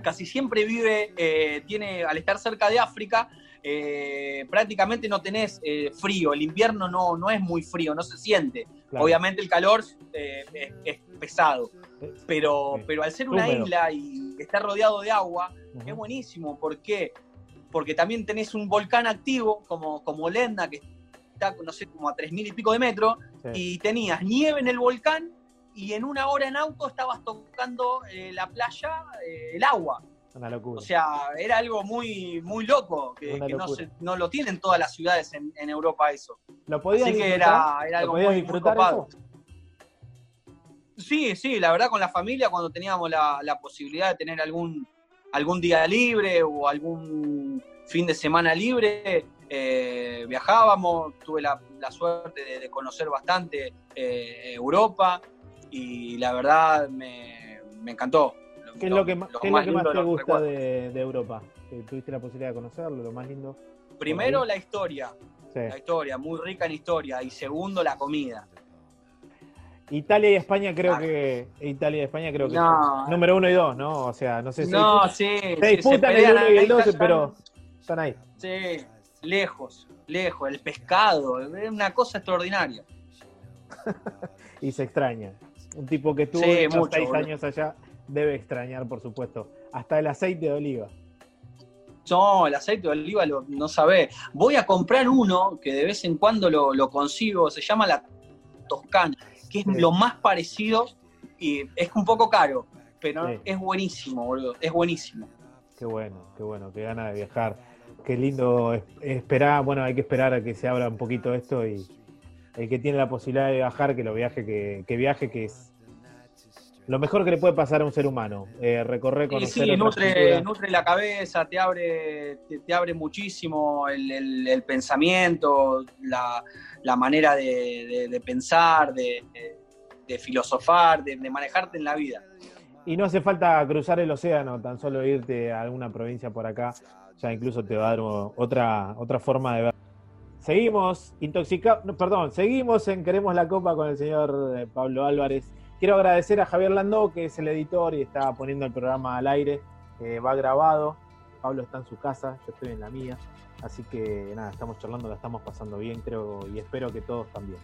casi siempre vive, eh, tiene, al estar cerca de África, eh, prácticamente no tenés eh, frío, el invierno no, no es muy frío, no se siente. Obviamente el calor es, pesado, pero, pero al ser una isla y estar rodeado de agua, es buenísimo. ¿Por qué? Porque también tenés un volcán activo como, como Lenda, que no sé, como a tres mil y pico de metros, y tenías nieve en el volcán y en una hora en auto estabas tocando eh, la playa, eh, el agua. Una locura. O sea, era algo muy, muy loco, que, no, lo tienen todas las ciudades en, Europa eso. ¿Lo podías Así que era, algo muy, disfrutar Sí, sí, la verdad con la familia cuando teníamos la, la, posibilidad de tener algún, algún día libre o algún fin de semana libre, eh, viajábamos, tuve la, suerte de, conocer bastante eh, Europa y la verdad me, encantó. ¿Qué es lo que, más te gusta de, Europa? ¿Tuviste la posibilidad de conocerlo? Lo más lindo. Primero la historia, la historia, muy rica en historia, y segundo la comida. Italia y España creo que Italia y España creo que número uno y dos, ¿no? O sea, no sé si no, sí, se disputan el uno y el dos, pero están ahí. Sí, lejos, lejos, el pescado, es una cosa extraordinaria. y se extraña. Un tipo que estuvo seis años allá debe extrañar, por supuesto, hasta el aceite de oliva. No, el aceite de oliva no sabe. Voy a comprar uno que de vez en cuando lo, consigo, se llama la Toscana, que es lo más parecido y es un poco caro, pero es buenísimo, boludo, es buenísimo. Qué bueno, qué bueno, qué gana de viajar. Qué lindo esperar, bueno, hay que esperar a que se abra un poquito esto y el que tiene la posibilidad de viajar, que lo viaje, que, viaje, que es lo mejor que le puede pasar a un ser humano, eh, recorrer, conocer. Sí, sí nutre, nutre, la cabeza, te abre, te, abre muchísimo el, pensamiento, la, manera de, pensar, de, filosofar, de, manejarte en la vida. Y no hace falta cruzar el océano, tan solo irte a alguna provincia por acá ya incluso te va a dar otra, otra forma de ver. Seguimos intoxicados, perdón, seguimos en Queremos la Copa con el señor eh, Pablo Álvarez. Quiero agradecer a Javier Landó, que es el editor y está poniendo el programa al aire, va grabado. Pablo está en su casa, yo estoy en la mía. Así que nada, estamos charlando, la estamos pasando bien, creo, y espero que todos también.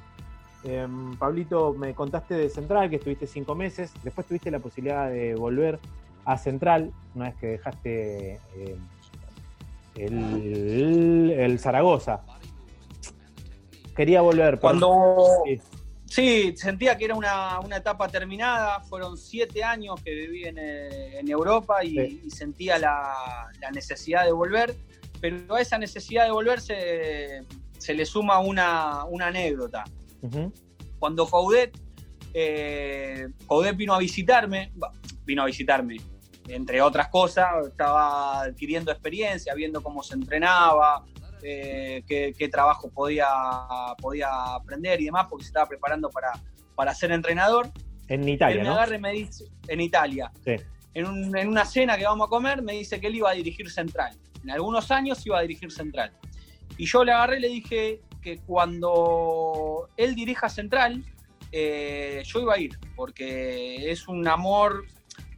Em, Pablito, me contaste de Central, que estuviste cinco meses, después tuviste la posibilidad de volver a Central, una vez que dejaste em, el, Zaragoza. Quería volver. Cuando. Sí. Sentía que era una, etapa terminada. Fueron siete años que viví en, eh, Europa y, sentía la, necesidad de volver. Pero a esa necesidad de volver se, le suma una, anécdota. Cuando Coudet, eh, vino a visitarme, vino a visitarme, entre otras cosas, estaba adquiriendo experiencia, viendo cómo se entrenaba, eh, qué, trabajo podía, podía aprender y demás, porque se estaba preparando para, para ser entrenador. En Italia. Él me y me dice, en Italia. En, en, una cena que vamos a comer, me dice que él iba a dirigir Central. En algunos años iba a dirigir Central. Y yo le agarré y le dije que cuando él dirija Central, eh, yo iba a ir, porque es un amor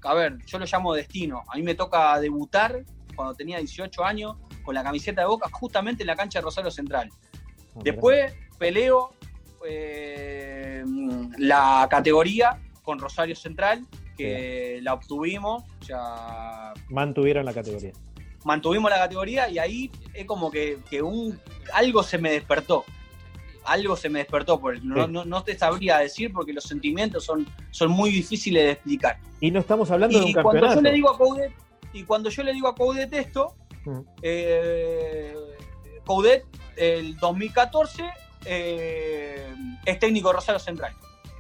a ver, yo lo llamo destino. A mí me toca debutar cuando tenía 18 años con la camiseta de Boca justamente en la cancha de Rosario Central. Después peleo eh, la categoría con Rosario Central, que la obtuvimos. Ya... Mantuvieron la categoría. Mantuvimos la categoría y ahí es como que, un, algo se me despertó. algo se me despertó por. No, Sí. no, no te sabría decir porque los sentimientos son, son muy difíciles de explicar. Y no estamos hablando de un Y cuando campeonato. yo le digo a Coudet, y cuando yo le digo a Coudet esto. Eh, Coudet, el 2014, eh, es técnico de Rosario Central.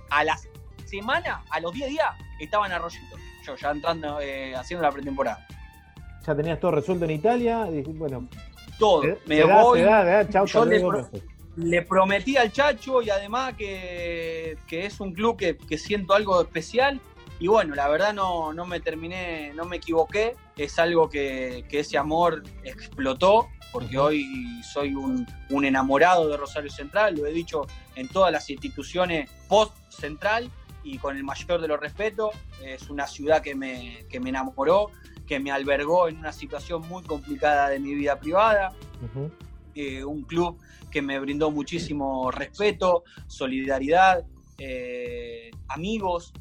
A la semana, a los 10 días, estaba en Arroyito. Yo ya entrando, eh, haciendo la pretemporada. Ya tenías todo resuelto en Italia. y bueno, Todo. se Me da, voy, da, se da, chau, yo le pro- prometí al Chacho y además que, que es un club que, que siento algo especial. Y bueno, la verdad no, no me terminé, no me equivoqué. Es algo que, que ese amor explotó, porque hoy soy un, un enamorado de Rosario Central, lo he dicho en todas las instituciones post-central y con el mayor de los respetos. Es una ciudad que me, que me enamoró, que me albergó en una situación muy complicada de mi vida privada eh, un club que me brindó muchísimo respeto, solidaridad, eh, amigos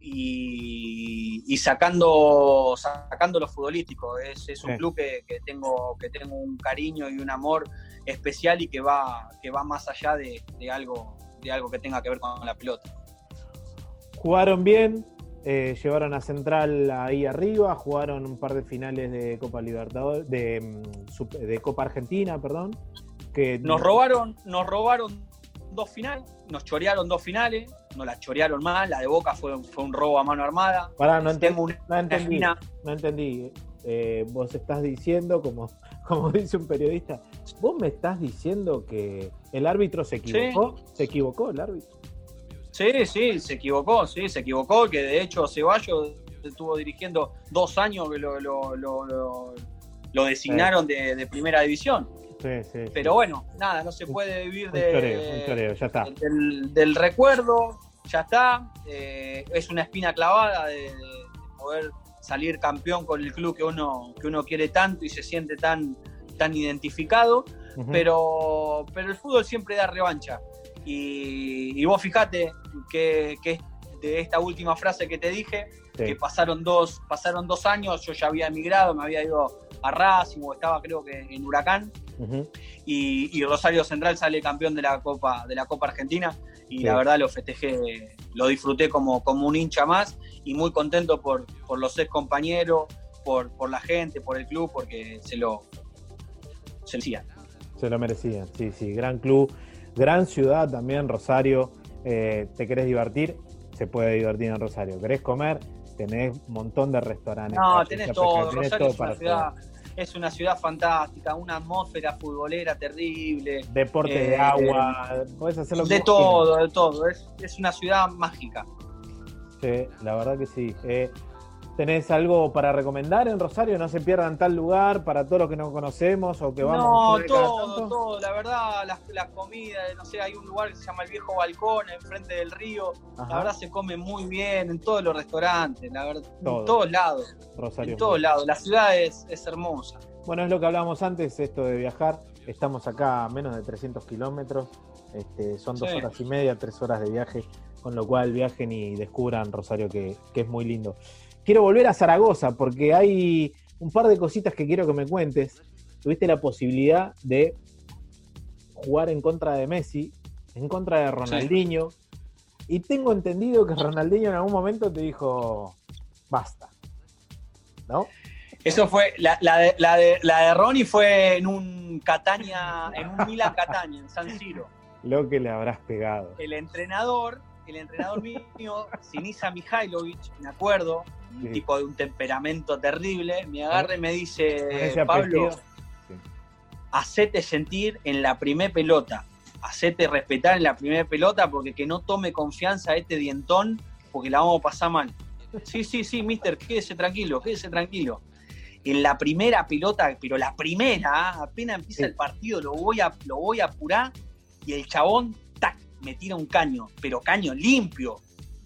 y, y sacando, sacando lo futbolístico. Es, es un Sí. club que, que tengo, que tengo un cariño y un amor especial y que va, que va más allá de, de algo, de algo que tenga que ver con la pelota. Jugaron bien, eh, llevaron a Central ahí arriba, jugaron un par de finales de Copa Libertadores, de, mm, de Copa Argentina, perdón. Que Nos robaron, nos robaron dos finales, nos chorearon dos finales, nos las chorearon mal, la de Boca fue, fue un robo a mano armada. Pará, no, enten- Tengo una no entendí. No entendí. Eh, vos estás diciendo, como, como dice un periodista, vos me estás diciendo que el árbitro se equivocó. ¿Se equivocó el árbitro? Sí, sí, se equivocó, sí, se equivocó, que de hecho Ceballos estuvo dirigiendo dos años que lo, lo- lo- lo- lo designaron de, de primera división. Sí, sí. sí. Pero bueno, nada, no se puede vivir un choreo, un de, choreo, ya está. del, del recuerdo, ya está. eh, es una espina clavada de, de poder salir campeón con el club que uno, que uno quiere tanto y se siente tan, tan identificado pero, pero el fútbol siempre da revancha. Y, y vos fijate que, que de esta última frase que te dije, Sí. que pasaron dos, pasaron dos años, yo ya había emigrado, me había ido a Racing o estaba creo que en Huracán, Y, y Rosario Central sale campeón de la Copa, de la Copa Argentina, y Sí. la verdad lo festejé, lo disfruté como, como un hincha más, y muy contento por, por los ex compañeros, por, por la gente, por el club, porque se lo, se lo decía. Se lo merecían, sí, sí. Gran club, gran ciudad también, Rosario. Eh, ¿Te querés divertir? Se puede divertir en Rosario. ¿Querés comer? Tenés un montón de restaurantes. No, tenés todo. tenés Rosario todo es una para ciudad, es una ciudad fantástica, una atmósfera futbolera terrible. Deporte de eh, agua, podés hacer lo que de todo, de todo. Es, es una ciudad mágica. Sí, la verdad que sí. Eh, ¿Tenés algo para recomendar en Rosario? No se pierdan tal lugar para todos los que no conocemos o que vamos No, todo, todo. La verdad, las, las comidas, no sé, hay un lugar que se llama el Viejo Balcón, enfrente del río. Ajá, La verdad se come muy bien en todos los restaurantes, la verdad, Todo. en todos lados, Rosario. en todos lados. La ciudad es, es hermosa. Bueno, es lo que hablábamos antes, esto de viajar. Estamos acá a menos de 300 kilómetros. Este, son dos Sí. horas y media, tres horas de viaje. Con lo cual viajen y descubran Rosario, que, que es muy lindo. Quiero volver a Zaragoza porque hay un par de cositas que quiero que me cuentes. Tuviste la posibilidad de jugar en contra de Messi, en contra de Ronaldinho. Y tengo entendido que Ronaldinho en algún momento te dijo, basta. ¿No? Eso fue, la, la de, la, de, la de Ronnie fue en un Catania, en un Milan Catania, en San Siro. Lo que le habrás pegado. El entrenador, el entrenador mío, Sinisa Mihailovic, me acuerdo, un Sí. tipo de un temperamento terrible, me agarra y me dice, Pablo. Sí. hacete sentir en la primer pelota, hacete respetar en la primer pelota porque que no tome confianza este dientón porque la vamos a pasar mal. Sí, sí, sí, mister, quédese tranquilo, quédese tranquilo. En la primera pelota, pero la primera, ah, apenas empieza Sí. el partido, lo voy, a, lo voy a apurar y el chabón, tac, me tira un caño, pero caño limpio.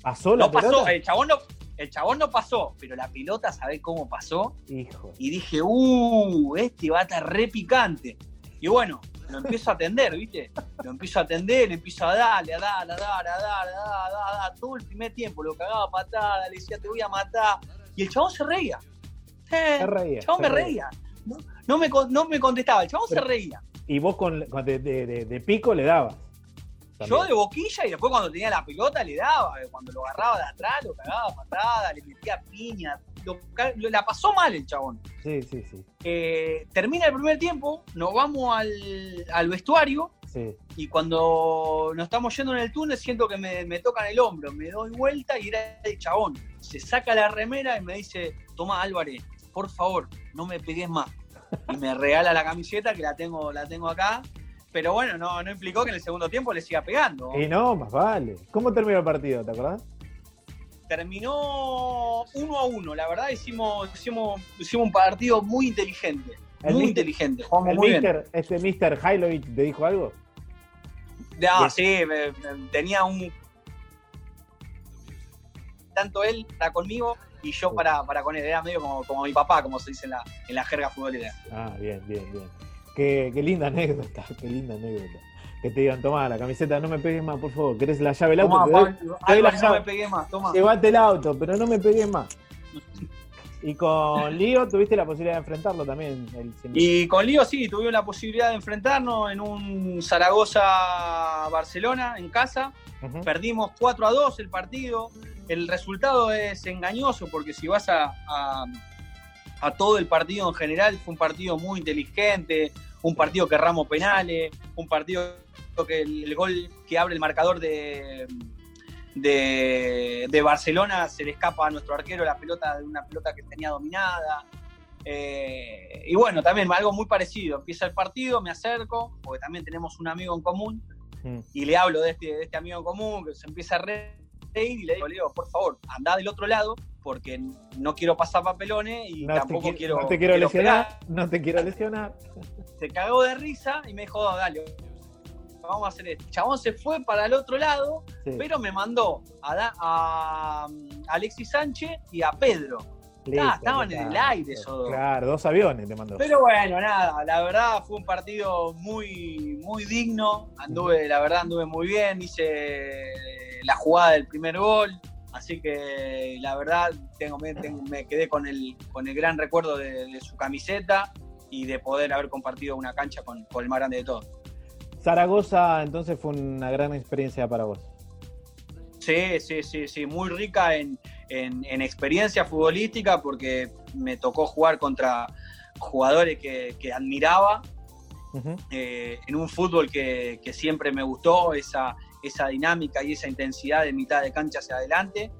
¿Pasó la No pasó, el chabón no, el chabón no pasó, pero la pelota, ¿sabés cómo pasó? Hijo. y dije, uh, este va a estar re picante. Y bueno, lo empiezo a atender, ¿viste? Lo empiezo a atender, le empiezo a darle, a darle, a darle, a darle, a darle, a darle, todo el primer tiempo, lo cagaba a patada, le decía, te voy a matar. Y el chabón se reía. Eh, Se reía, el chabón se me reía. No, no me, no me contestaba, el chabón se reía. Y vos con, con de, de- de- de pico le dabas. Yo de boquilla y después cuando tenía la pelota le daba, eh, cuando lo agarraba de atrás, lo cagaba patada, le metía piña, lo, la pasó mal el chabón. Sí, sí, sí. Eh, termina el primer tiempo, nos vamos al, al vestuario sí. y cuando nos estamos yendo en el túnel siento que me, me, tocan el hombro, me doy vuelta y era el chabón. Se saca la remera y me dice, toma Álvarez, por favor, no me pegues más. Y me regala la camiseta que la tengo, la tengo acá pero bueno, no, no implicó que en el segundo tiempo le siga pegando. Y no, más vale. ¿Cómo terminó el partido, te acordás? Terminó uno a uno, la verdad hicimos, hicimos, hicimos un partido muy inteligente. muy inteligente. Jugamos muy bien. ¿Este Mr. Hailovich te dijo algo? Ya, sí, tenía un. Tanto él para conmigo y yo para, para con él. Era medio como, como mi papá, como se dice en la, en la jerga futbolera. Ah, bien, bien, bien. Qué, linda anécdota, qué linda anécdota. Que te digan, toma la camiseta, no me pegues más, por favor. ¿Querés la llave del auto? Tomá, no me pegues más, toma. Llévate el auto, pero no me pegues más. Y con Lío tuviste la posibilidad de enfrentarlo también. y con Lío sí, tuvimos la posibilidad de enfrentarnos en un Zaragoza-Barcelona en casa. Perdimos 4 a 2 el partido. El resultado es engañoso porque si vas a a todo el partido en general. Fue un partido muy inteligente, un partido que ramo penales, un partido que el, gol que abre el marcador de, de, Barcelona se le escapa a nuestro arquero la pelota de una pelota que tenía dominada. Eh, y bueno, también algo muy parecido. Empieza el partido, me acerco, porque también tenemos un amigo en común, mm. y le hablo de este, de este amigo en común que se empieza a reír y le digo, Leo, por favor, anda del otro lado porque no quiero pasar papelones y tampoco quiero. No te quiero, lesionar, no te quiero lesionar. Se cagó de risa y me dijo, dale, vamos a hacer esto. Chabón se fue para el otro lado, pero me mandó a, Alexis Sánchez y a Pedro. estaban en el aire esos dos. Claro, dos aviones te mandó. Pero bueno, nada, la verdad fue un partido muy, muy digno. Anduve, la verdad, anduve muy bien. Hice la jugada del primer gol. Así que la verdad tengo, me, quedé con el, con el gran recuerdo de, su camiseta y de poder haber compartido una cancha con, el más grande de todos. Zaragoza entonces fue una gran experiencia para vos. Sí, sí, sí, sí, muy rica en, experiencia futbolística porque me tocó jugar contra jugadores que, admiraba, eh, en un fútbol que, que, siempre me gustó, esa, esa dinámica y esa intensidad de mitad de cancha hacia adelante.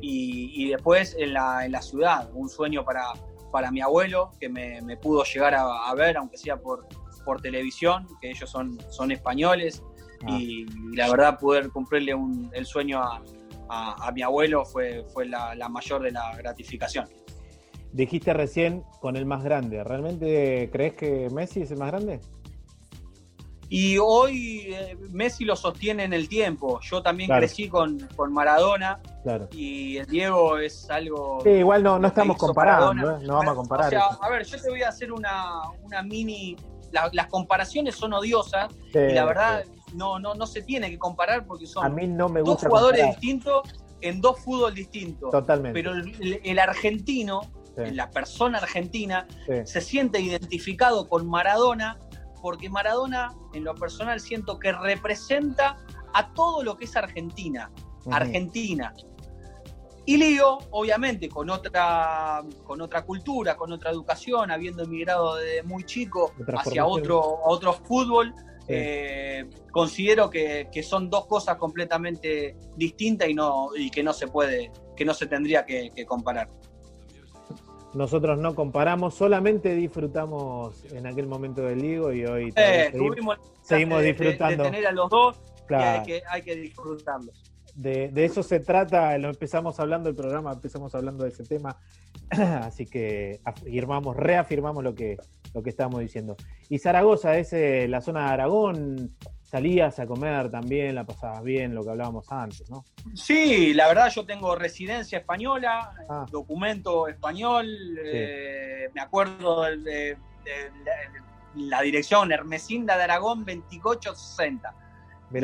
Y, después en la, en la, ciudad, un sueño para, para mi abuelo, que me, pudo llegar a, ver, aunque sea por, por televisión, que ellos son, son españoles. Ah. Y, la verdad, poder cumplirle el sueño a, a, mi abuelo fue, fue la, la mayor de la gratificación. Dijiste recién con el más grande. ¿Realmente crees que Messi es el más grande? Y hoy eh, Messi lo sostiene en el tiempo. Yo también crecí con, con Maradona. Claro. Y el Diego es algo. Sí, igual no, no estamos comparando, ¿eh? no vamos a comparar. O sea, a ver, yo te voy a hacer una, una mini. las comparaciones son odiosas y la verdad no, no, no se tiene que comparar porque son a mí no me dos jugadores distintos en dos fútbol distintos. Totalmente. Pero el, argentino, la persona argentina, se siente identificado con Maradona porque Maradona, en lo personal, siento que representa a todo lo que es Argentina. Argentina. Y Lío, obviamente, con otra, con otra cultura, con otra educación, habiendo emigrado desde muy chico hacia otro, otro fútbol, eh, considero que, son dos cosas completamente distintas y, no, y que no se puede, que no se tendría que comparar nosotros no comparamos, solamente disfrutamos en aquel momento del Ligo y hoy eh, seguimos, disfrutando. De, tener a los dos hay que, hay que disfrutarlos. De, eso se trata, lo empezamos hablando el programa, empezamos hablando de ese tema, así que afirmamos, reafirmamos lo que, lo que estamos diciendo. Y Zaragoza es eh, la zona de Aragón, salías a comer también, la pasabas bien, lo que hablábamos antes, ¿no? Sí, la verdad yo tengo residencia española, ah. documento español, eh, me acuerdo de, la dirección Hermesinda de Aragón 2860.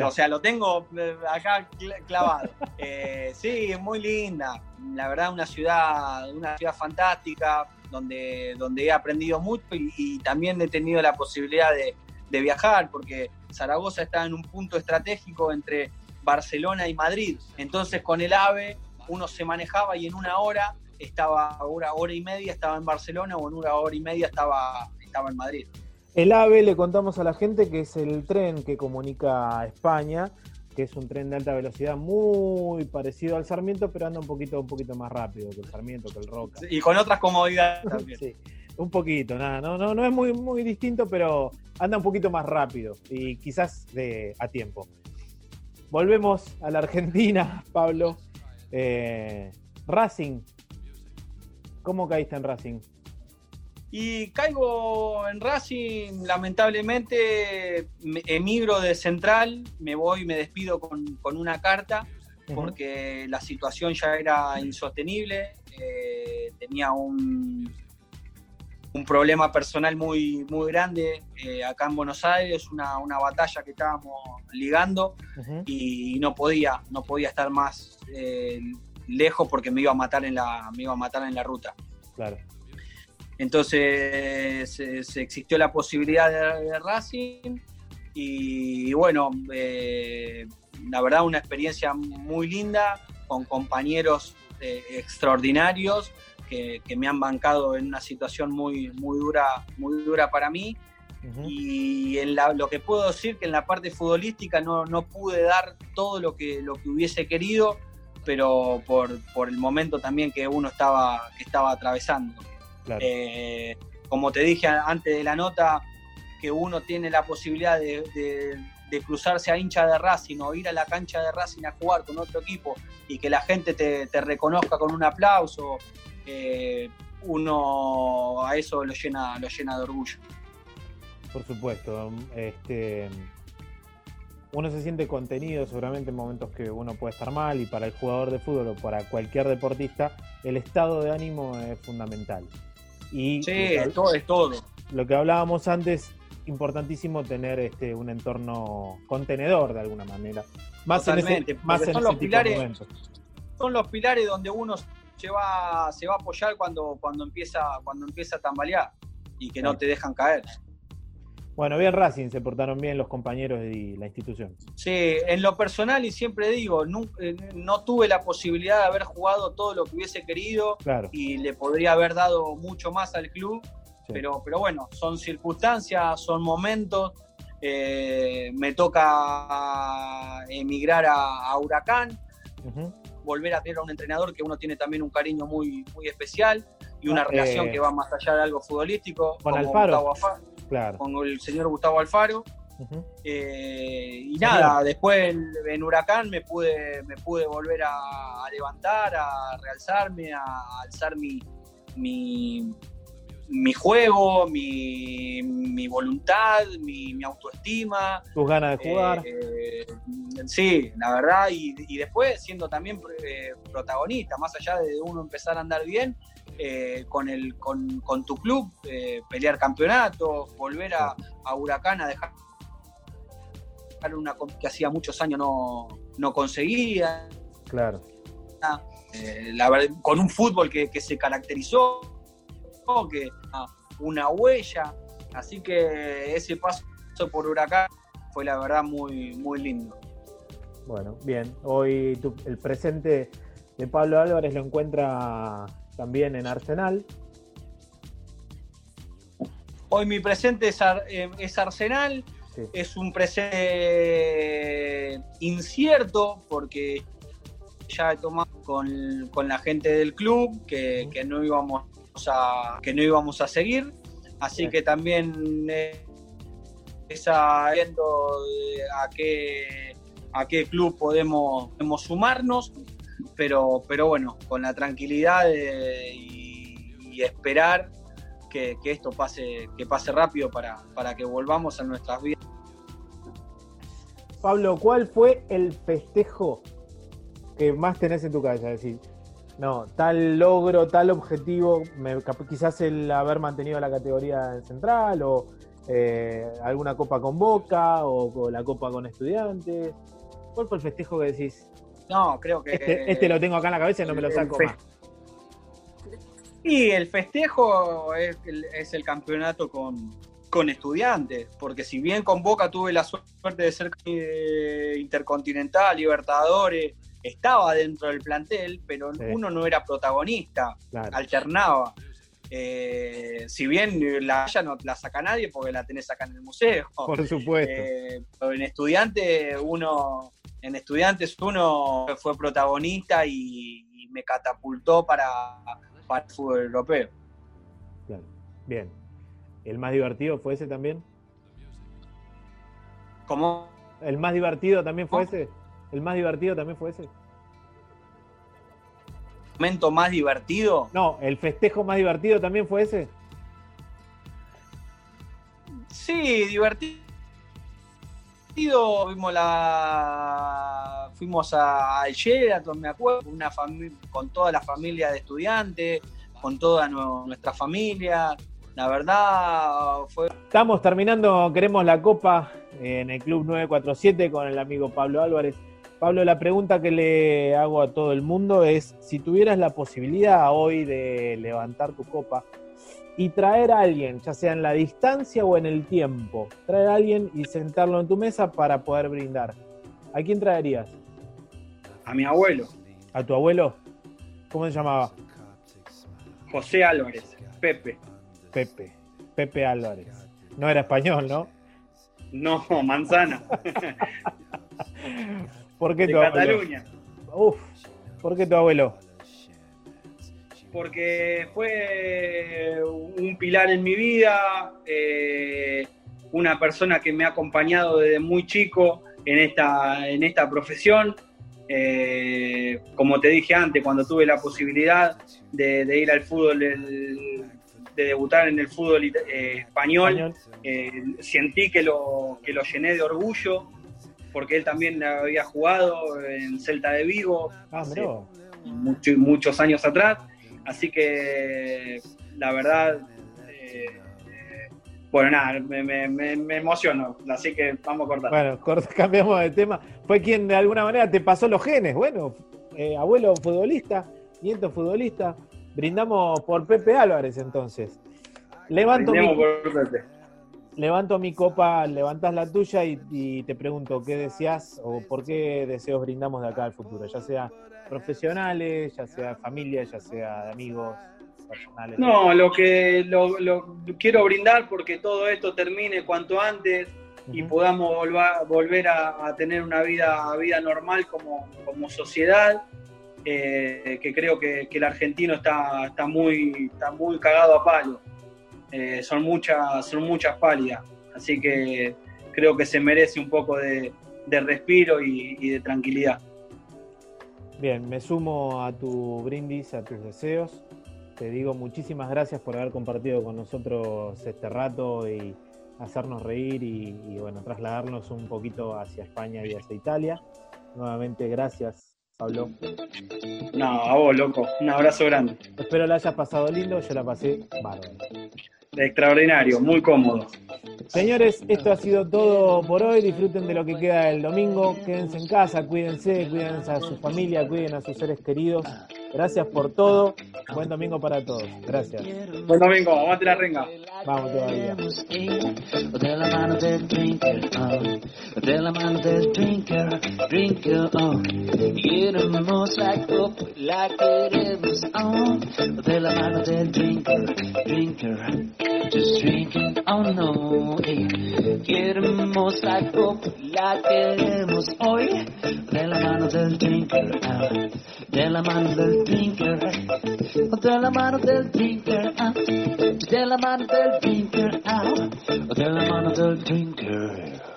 O sea, lo tengo eh, acá clavado. Eh, sí, muy linda. La verdad, una ciudad, una ciudad fantástica, donde, donde he aprendido mucho y también he tenido la posibilidad de, de viajar, porque Zaragoza estaba en un punto estratégico entre Barcelona y Madrid. Entonces con el AVE uno se manejaba y en una hora estaba, una hora y media estaba en Barcelona o en una hora y media estaba, estaba en Madrid. El AVE le contamos a la gente que es el tren que comunica a España, que es un tren de alta velocidad muy parecido al Sarmiento, pero anda un poquito, un poquito más rápido que el Sarmiento, que el Roca. Y con otras comodidades también. sí, un poquito, nada, no, no, no es muy, muy distinto, pero anda un poquito más rápido y quizás de, a tiempo. Volvemos a la Argentina, Pablo. Eh, Racing. ¿Cómo caíste en Racing? Y caigo en Racing, lamentablemente emigro de Central, me voy, me despido con, una carta, porque la situación ya era insostenible, eh, tenía un, un problema personal muy, muy grande eh, acá en Buenos Aires, una, batalla que estábamos ligando y no podía, no podía estar más eh, lejos porque me iba a matar en la, me iba a matar en la ruta. Claro. Entonces se, existió la posibilidad de, Racing y, bueno, eh, la verdad una experiencia muy linda con compañeros extraordinarios que, me han bancado en una situación muy, muy, dura, muy dura para mí. Y en lo que puedo decir que en la parte futbolística no, no pude dar todo lo que, lo que hubiese querido, pero por, por el momento también que uno estaba, que estaba atravesando. Eh, como te dije antes de la nota, que uno tiene la posibilidad de, de, cruzarse a hincha de Racing o ir a la cancha de Racing a jugar con otro equipo y que la gente te, te reconozca con un aplauso eh, uno a eso lo llena, lo llena de orgullo. Por supuesto. Este, uno se siente contenido seguramente en momentos que uno puede estar mal y para el jugador de fútbol o para cualquier deportista el estado de ánimo es fundamental. Y sí, es todo, es todo. Lo que hablábamos antes, importantísimo tener este, un entorno contenedor de alguna manera. Más en ese, más en son los pilares, Son los pilares donde uno se va, se va a apoyar cuando, cuando, empieza, cuando empieza a tambalear y que no te dejan caer. Bueno, bien Racing, se portaron bien los compañeros y la institución. Sí, en lo personal y siempre digo, eh, no, tuve la posibilidad de haber jugado todo lo que hubiese querido y le podría haber dado mucho más al club, pero, pero bueno, son circunstancias, son momentos. Eh, me toca emigrar a, Huracán volver a tener a un entrenador que uno tiene también un cariño muy, muy especial y una ah, relación eh, que va más allá de algo futbolístico. Con Alfaro. Con el señor Gustavo Alfaro. Eh, y nada, después en Huracán me pude, me pude volver a, levantar, a realzarme, a alzar mi, mi, mi juego, mi, mi voluntad, mi, autoestima. Tus ganas de jugar. Eh, sí, la verdad, y, después siendo también eh, protagonista, más allá de uno empezar a andar bien, eh, con, el, con, con tu club, pelear campeonatos, volver a, a, Huracán a dejar una que hacía muchos años no, no conseguía. Claro. la verdad, con un fútbol que, que se caracterizó que una huella. Así que ese paso por Huracán fue la verdad muy, muy lindo. Bueno, bien. Hoy el presente de Pablo Álvarez lo encuentra también en Arsenal. Hoy mi presente es, eh, Arsenal. Es un presente incierto porque ya he tomado con, la gente del club que, que no íbamos que no íbamos a seguir. Así que también eh, esa viendo a qué, a qué club podemos, podemos sumarnos, pero, pero bueno, con la tranquilidad y, esperar que, esto pase, que pase rápido para, para que volvamos a nuestras vidas. Pablo, ¿cuál fue el festejo que más tenés en tu? Es decir, no, tal logro, tal objetivo, quizás el haber mantenido la categoría central o eh, alguna copa con Boca o, la copa con estudiantes. ¿Cuál fue el festejo que decís? No, creo que... Este, este lo tengo acá en la cabeza y no me lo saco más. Y el festejo es el, campeonato con, con estudiantes, porque si bien con Boca tuve la suerte de ser eh, intercontinental, Libertadores, estaba dentro del plantel, pero uno no era protagonista, alternaba. Eh, si bien la ya no la saca nadie porque la tenés acá en el museo. Por supuesto. Eh, pero en estudiantes uno, en estudiantes uno fue protagonista y, me catapultó para, para el fútbol europeo. Bien. ¿El más divertido fue ese también? ¿Cómo? ¿El más divertido también fue ese? ¿El más divertido también fue ese? ¿Momento más divertido? No, ¿el festejo más divertido también fue ese? Sí, divertido. Fuimos, la... Fuimos a Sheraton, me acuerdo, una con toda la familia de estudiantes, con toda nuestra familia la verdad fue... Estamos terminando, queremos la copa en el Club 947 con el amigo Pablo Álvarez. Pablo, la pregunta que le hago a todo el mundo es, si tuvieras la posibilidad hoy de levantar tu copa y traer a alguien, ya sea en la distancia o en el tiempo, traer a alguien y sentarlo en tu mesa para poder brindar, ¿a quién traerías? A mi abuelo. ¿A tu abuelo? ¿Cómo se llamaba? José Álvarez, Pepe. Pepe, Pepe Álvarez. No era español, ¿no? No, manzana. ¿Por qué de tu Cataluña. Uf, ¿por qué tu abuelo? Porque fue un pilar en mi vida, eh, una persona que me ha acompañado desde muy chico en esta, en esta profesión. Eh, como te dije antes, cuando tuve la posibilidad de, ir al fútbol de debutar en el fútbol eh, español, eh, sentí que lo, que lo llené de orgullo, porque él también había jugado en Celta de Vigo ah, muchos años atrás, así que la verdad, eh, bueno, nada, me, me, emociono, así que vamos a cortar. Bueno, cambiamos de tema. Fue quien de alguna manera te pasó los genes, bueno, abuelo futbolista, nieto futbolista, Brindamos por Pepe Álvarez entonces. Levanto mi, levanto mi copa, levantas la tuya y, te pregunto qué deseas o por qué deseos brindamos de acá al futuro, ya sea profesionales, ya sea familia, ya sea de amigos. Personales. No, lo que lo, quiero brindar porque todo esto termine cuanto antes y podamos volver a, tener una vida, vida normal como, como sociedad eh, que creo que, el argentino está, está, muy, está muy cagado a palo. Eh, son, muchas, son muchas pálidas, así que creo que se merece un poco de, respiro y, de tranquilidad. Bien, me sumo a tu brindis, a tus deseos. Te digo muchísimas gracias por haber compartido con nosotros este rato y hacernos reír y, y bueno, trasladarnos un poquito hacia España y hacia Italia. Nuevamente, gracias Pablo. No, a vos, loco. Un abrazo grande. Espero la hayas pasado lindo, yo la pasé bárbaro. Extraordinario, muy cómodo. Señores, esto ha sido todo por hoy. Disfruten de lo que queda el domingo. Quédense en casa, cuídense, cuídense a su familia, cuiden a sus seres queridos. Gracias por todo. Buen domingo para todos. Gracias. Buen domingo. Vamos a la renga. Vamos todavía. De la mano del drinker, oh. de la mano del drinker, drinker, oh. Queremos la copa, la queremos, oh. De la mano del drinker, drinker, just drinking, oh no. Eh. Queremos la copa, la queremos hoy. De la mano del drinker, oh. de la mano del drinker, de la mano del drinker, ah. de la mano del drinker, ah. de la mano del drinker.